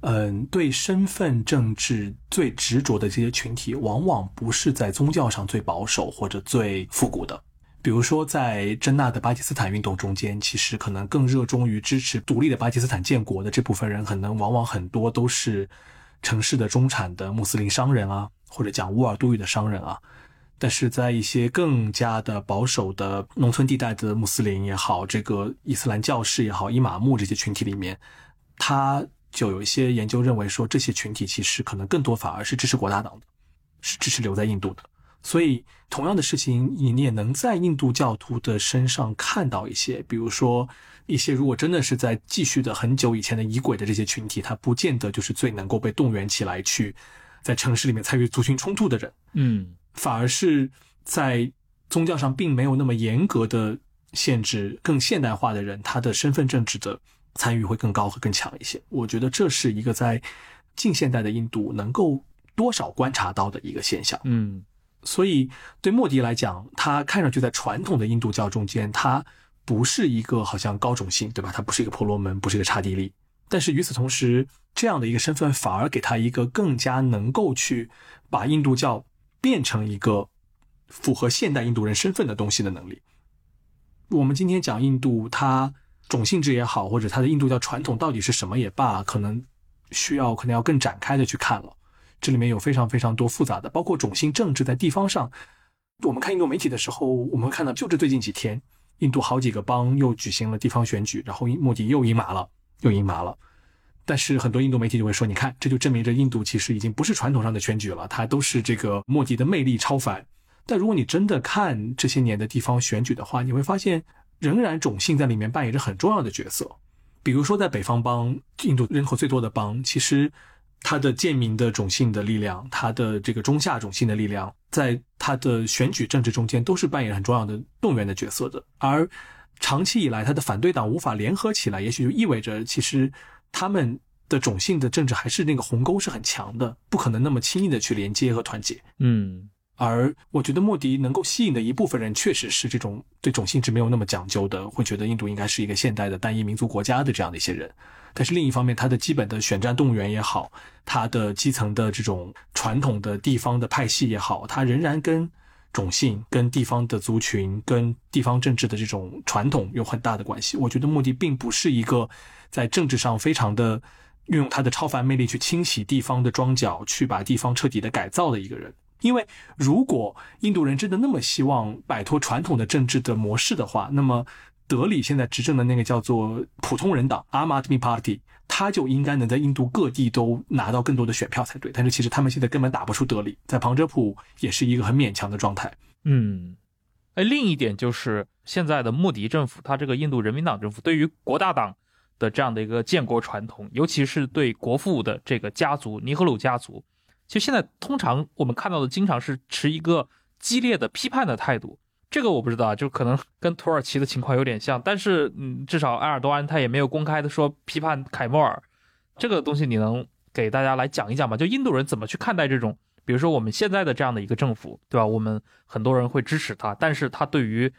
嗯，对身份政治最执着的这些群体，往往不是在宗教上最保守或者最复古的。比如说，在真纳的巴基斯坦运动中间，其实可能更热衷于支持独立的巴基斯坦建国的这部分人，可能往往很多都是城市的中产的穆斯林商人啊，或者讲乌尔都语的商人啊。但是在一些更加的保守的农村地带的穆斯林也好，这个伊斯兰教士也好，伊玛目这些群体里面，他。就有一些研究认为说，这些群体其实可能更多反而是支持国大党的，是支持留在印度的。所以，同样的事情，你也能在印度教徒的身上看到一些，比如说一些如果真的是在继续的很久以前的仪轨的这些群体，他不见得就是最能够被动员起来去在城市里面参与族群冲突的人，
嗯，
反而是在宗教上并没有那么严格的限制、更现代化的人，他的身份政治的。参与会更高和更强一些，我觉得这是一个在近现代的印度能够多少观察到的一个现象。
嗯，
所以对莫迪来讲，他看上去在传统的印度教中间，他不是一个好像高种姓，对吧？他不是一个婆罗门，不是一个刹帝利。但是与此同时，这样的一个身份反而给他一个更加能够去把印度教变成一个符合现代印度人身份的东西的能力。我们今天讲印度，它。种性质也好，或者它的印度教传统到底是什么也罢，可能需要可能要更展开的去看了。这里面有非常非常多复杂的，包括种姓政治在地方上。我们看印度媒体的时候，我们看到就这最近几天，印度好几个邦又举行了地方选举，然后莫迪又赢麻了，又赢麻了。但是很多印度媒体就会说，你看，这就证明着印度其实已经不是传统上的选举了，它都是这个莫迪的魅力超凡。但如果你真的看这些年的地方选举的话，你会发现。仍然种姓在里面扮演着很重要的角色，比如说在北方邦，印度人口最多的邦，其实它的贱民的种姓的力量，它的这个中下种姓的力量，在它的选举政治中间都是扮演很重要的动员的角色的。而长期以来，它的反对党无法联合起来，也许就意味着其实他们的种姓的政治还是那个鸿沟是很强的，不可能那么轻易的去连接和团结。
嗯。
而我觉得莫迪能够吸引的一部分人，确实是这种对种姓制没有那么讲究的，会觉得印度应该是一个现代的单一民族国家的这样的一些人。但是另一方面，他的基本的选战动员也好，他的基层的这种传统的地方的派系也好，他仍然跟种姓、跟地方的族群、跟地方政治的这种传统有很大的关系。我觉得莫迪并不是一个在政治上非常的运用他的超凡魅力去清洗地方的庄脚，去把地方彻底的改造的一个人。因为如果印度人真的那么希望摆脱传统的政治的模式的话，那么德里现在执政的那个叫做普通人党 a m a d m i Party），他就应该能在印度各地都拿到更多的选票才对。但是其实他们现在根本打不出德里，在旁遮普也是一个很勉强的状态。
嗯，哎，另一点就是现在的穆迪政府，他这个印度人民党政府对于国大党的这样的一个建国传统，尤其是对国父的这个家族尼赫鲁家族。其实现在通常我们看到的，经常是持一个激烈的批判的态度。这个我不知道，就可能跟土耳其的情况有点像。但是，嗯，至少埃尔多安他也没有公开的说批判凯莫尔。这个东西你能给大家来讲一讲吗？就印度人怎么去看待这种，比如说我们现在的这样的一个政府，对吧？我们很多人会支持他，但是他对于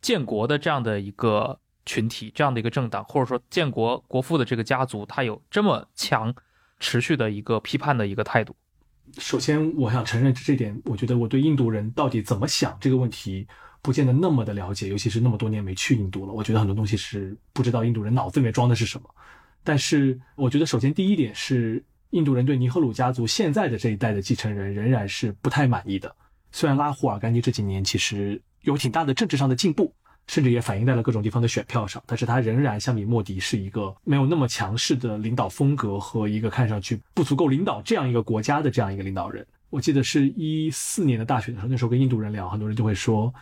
建国的这样的一个群体、这样的一个政党，或者说建国国父的这个家族，他有这么强、持续的一个批判的一个态度。
首先，我想承认这点。我觉得我对印度人到底怎么想这个问题，不见得那么的了解，尤其是那么多年没去印度了。我觉得很多东西是不知道印度人脑子里面装的是什么。但是，我觉得首先第一点是，印度人对尼赫鲁家族现在的这一代的继承人仍然是不太满意的。虽然拉胡尔甘尼这几年其实有挺大的政治上的进步。甚至也反映在了各种地方的选票上，但是他仍然相比莫迪是一个没有那么强势的领导风格和一个看上去不足够领导这样一个国家的这样一个领导人。我记得是一四年的大选的时候，那时候跟印度人聊，很多人就会说，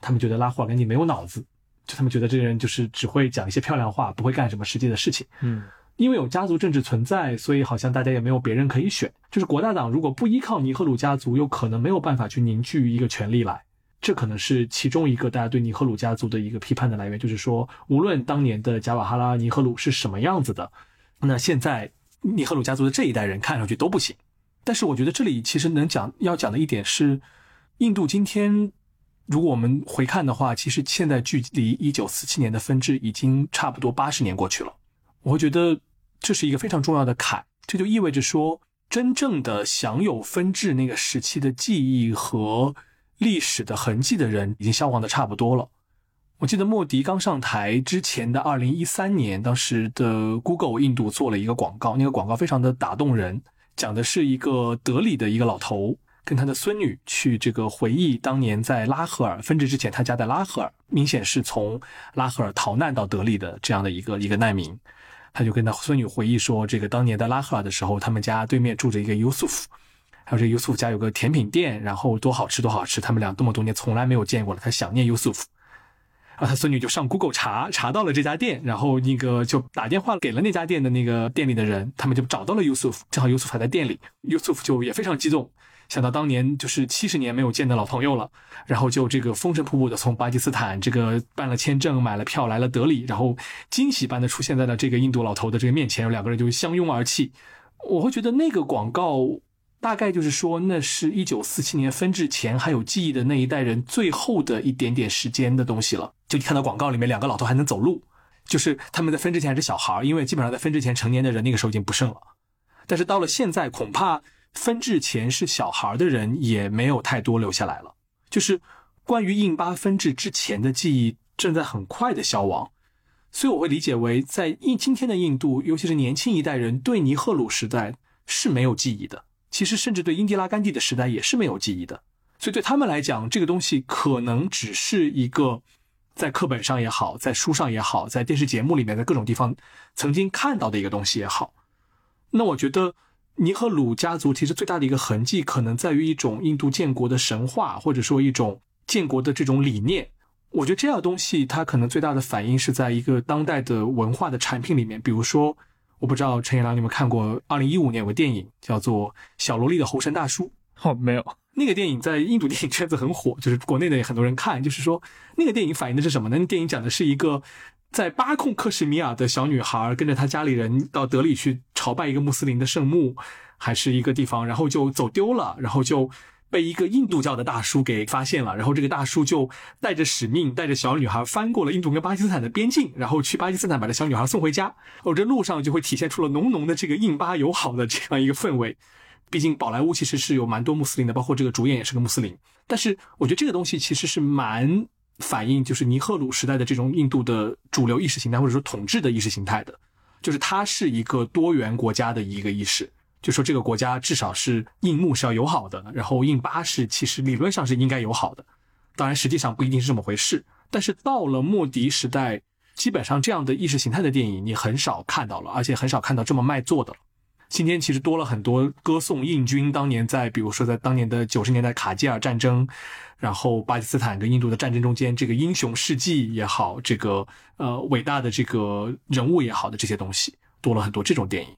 他们觉得拉霍尔甘尼没有脑子，就他们觉得这个人就是只会讲一些漂亮话，不会干什么实际的事情。
嗯，
因为有家族政治存在，所以好像大家也没有别人可以选。就是国大党如果不依靠尼赫鲁家族，又可能没有办法去凝聚一个权力来。这可能是其中一个大家对尼赫鲁家族的一个批判的来源，就是说，无论当年的贾瓦哈拉尼赫鲁是什么样子的，那现在尼赫鲁家族的这一代人看上去都不行。但是我觉得这里其实能讲要讲的一点是，印度今天。如果我们回看的话，其实现在距离一九四七年的分治已经差不多八十年过去了。我会觉得这是一个非常重要的坎，这就意味着说，真正的享有分治那个时期的记忆和历史的痕迹的人，已经消亡的差不多了。我记得莫迪刚上台之前的二零一三年，当时的 Google 印度做了一个广告，那个广告非常的打动人，讲的是一个德里的一个老头。跟他的孙女去这个回忆当年在拉赫尔分治之前，他家在拉赫尔，明显是从拉赫尔逃难到德里的这样的一个一个难民。他就跟他孙女回忆说，这个当年在拉赫尔的时候，他们家对面住着一个 Yusuf，还有这 Yusuf 家有个甜品店，然后多好吃多好吃，他们俩这么多年从来没有见过了，他想念 Yusuf。然后他孙女就上 Google 查查到了这家店，然后那个就打电话给了那家店的那个店里的人，他们就找到了 Yusuf，正好 Yusuf 还在店里，Yusuf 就也非常激动。想到当年就是七十年没有见的老朋友了，然后就这个风尘仆仆的从巴基斯坦这个办了签证、买了票来了德里，然后惊喜般的出现在了这个印度老头的这个面前，两个人就相拥而泣。我会觉得那个广告大概就是说，那是一九四七年分治前还有记忆的那一代人最后的一点点时间的东西了。就你看到广告里面两个老头还能走路，就是他们在分之前还是小孩，因为基本上在分之前成年的人那个时候已经不剩了，但是到了现在恐怕。分治前是小孩的人也没有太多留下来了，就是关于印巴分治之前的记忆正在很快的消亡，所以我会理解为在印今天的印度，尤其是年轻一代人对尼赫鲁时代是没有记忆的，其实甚至对英迪拉甘地的时代也是没有记忆的，所以对他们来讲，这个东西可能只是一个在课本上也好，在书上也好，在电视节目里面的各种地方曾经看到的一个东西也好，那我觉得。尼赫鲁家族其实最大的一个痕迹，可能在于一种印度建国的神话，或者说一种建国的这种理念。我觉得这样东西，它可能最大的反应是在一个当代的文化的产品里面。比如说，我不知道陈彦良你们看过二零一五年有个电影叫做《小萝莉的猴神大叔》？
哦，没有。
那个电影在印度电影圈子很火，就是国内的也很多人看。就是说，那个电影反映的是什么呢？那电影讲的是一个。在巴控克什米尔的小女孩跟着她家里人到德里去朝拜一个穆斯林的圣墓，还是一个地方，然后就走丢了，然后就被一个印度教的大叔给发现了，然后这个大叔就带着使命，带着小女孩翻过了印度跟巴基斯坦的边境，然后去巴基斯坦把这小女孩送回家。哦，这路上就会体现出了浓浓的这个印巴友好的这样一个氛围。毕竟宝莱坞其实是有蛮多穆斯林的，包括这个主演也是个穆斯林。但是我觉得这个东西其实是蛮。反映就是尼赫鲁时代的这种印度的主流意识形态，或者说统治的意识形态的，就是它是一个多元国家的一个意识，就说这个国家至少是印穆是要友好的，然后印巴是其实理论上是应该友好的，当然实际上不一定是这么回事。但是到了莫迪时代，基本上这样的意识形态的电影你很少看到了，而且很少看到这么卖座的。今天其实多了很多歌颂印军当年在，比如说在当年的九十年代卡吉尔战争。然后巴基斯坦跟印度的战争中间，这个英雄事迹也好，这个呃伟大的这个人物也好的这些东西，多了很多这种电影。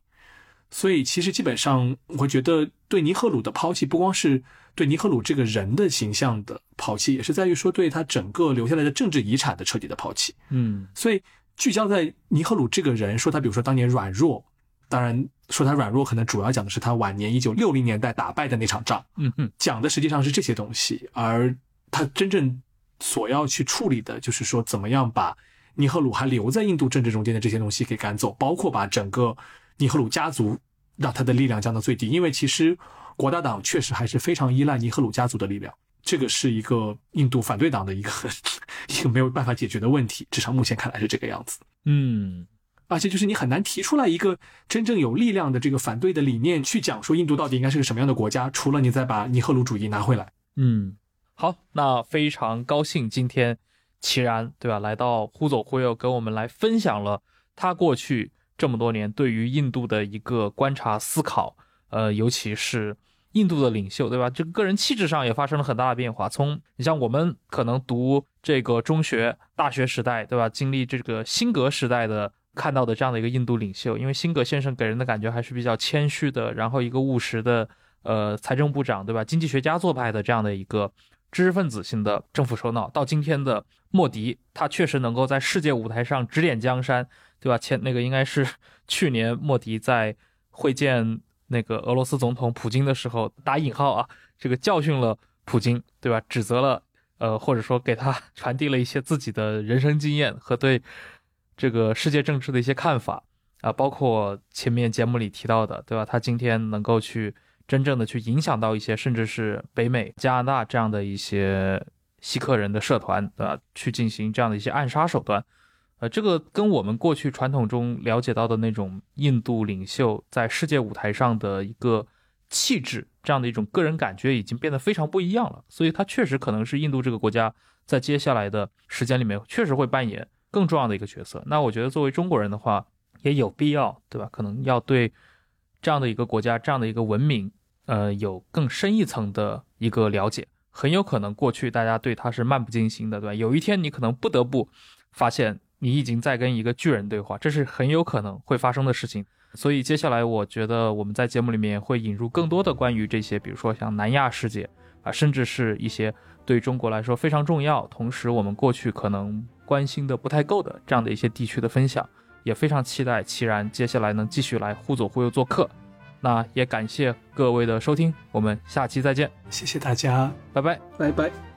所以其实基本上，我会觉得对尼赫鲁的抛弃，不光是对尼赫鲁这个人的形象的抛弃，也是在于说对他整个留下来的政治遗产的彻底的抛弃。
嗯，
所以聚焦在尼赫鲁这个人，说他比如说当年软弱。当然，说他软弱，可能主要讲的是他晚年一九六零年代打败的那场仗。
嗯嗯，
讲的实际上是这些东西，而他真正所要去处理的，就是说怎么样把尼赫鲁还留在印度政治中间的这些东西给赶走，包括把整个尼赫鲁家族让他的力量降到最低。因为其实国大党确实还是非常依赖尼赫鲁家族的力量，这个是一个印度反对党的一个 一个没有办法解决的问题，至少目前看来是这个样子。
嗯。
而且就是你很难提出来一个真正有力量的这个反对的理念去讲说印度到底应该是个什么样的国家，除了你再把尼赫鲁主义拿回来。
嗯，好，那非常高兴今天齐然对吧来到忽左忽右跟我们来分享了他过去这么多年对于印度的一个观察思考，呃，尤其是印度的领袖对吧？这个个人气质上也发生了很大的变化。从你像我们可能读这个中学、大学时代对吧，经历这个辛格时代的。看到的这样的一个印度领袖，因为辛格先生给人的感觉还是比较谦虚的，然后一个务实的呃财政部长，对吧？经济学家做派的这样的一个知识分子型的政府首脑，到今天的莫迪，他确实能够在世界舞台上指点江山，对吧？前那个应该是 去年莫迪在会见那个俄罗斯总统普京的时候，打引号啊，这个教训了普京，对吧？指责了呃，或者说给他 传递了一些自己的人生经验和对。这个世界政治的一些看法啊，包括前面节目里提到的，对吧？他今天能够去真正的去影响到一些，甚至是北美、加拿大这样的一些锡克人的社团，对吧？去进行这样的一些暗杀手段，呃，这个跟我们过去传统中了解到的那种印度领袖在世界舞台上的一个气质，这样的一种个人感觉，已经变得非常不一样了。所以，他确实可能是印度这个国家在接下来的时间里面，确实会扮演。更重要的一个角色，那我觉得作为中国人的话，也有必要，对吧？可能要对这样的一个国家、这样的一个文明，呃，有更深一层的一个了解。很有可能过去大家对他是漫不经心的，对吧？有一天你可能不得不发现，你已经在跟一个巨人对话，这是很有可能会发生的事情。所以接下来，我觉得我们在节目里面会引入更多的关于这些，比如说像南亚世界啊，甚至是一些对中国来说非常重要，同时我们过去可能。关心的不太够的这样的一些地区的分享，也非常期待齐然接下来能继续来忽左忽右做客。那也感谢各位的收听，我们下期再见，
谢谢大家，
拜拜，
拜拜。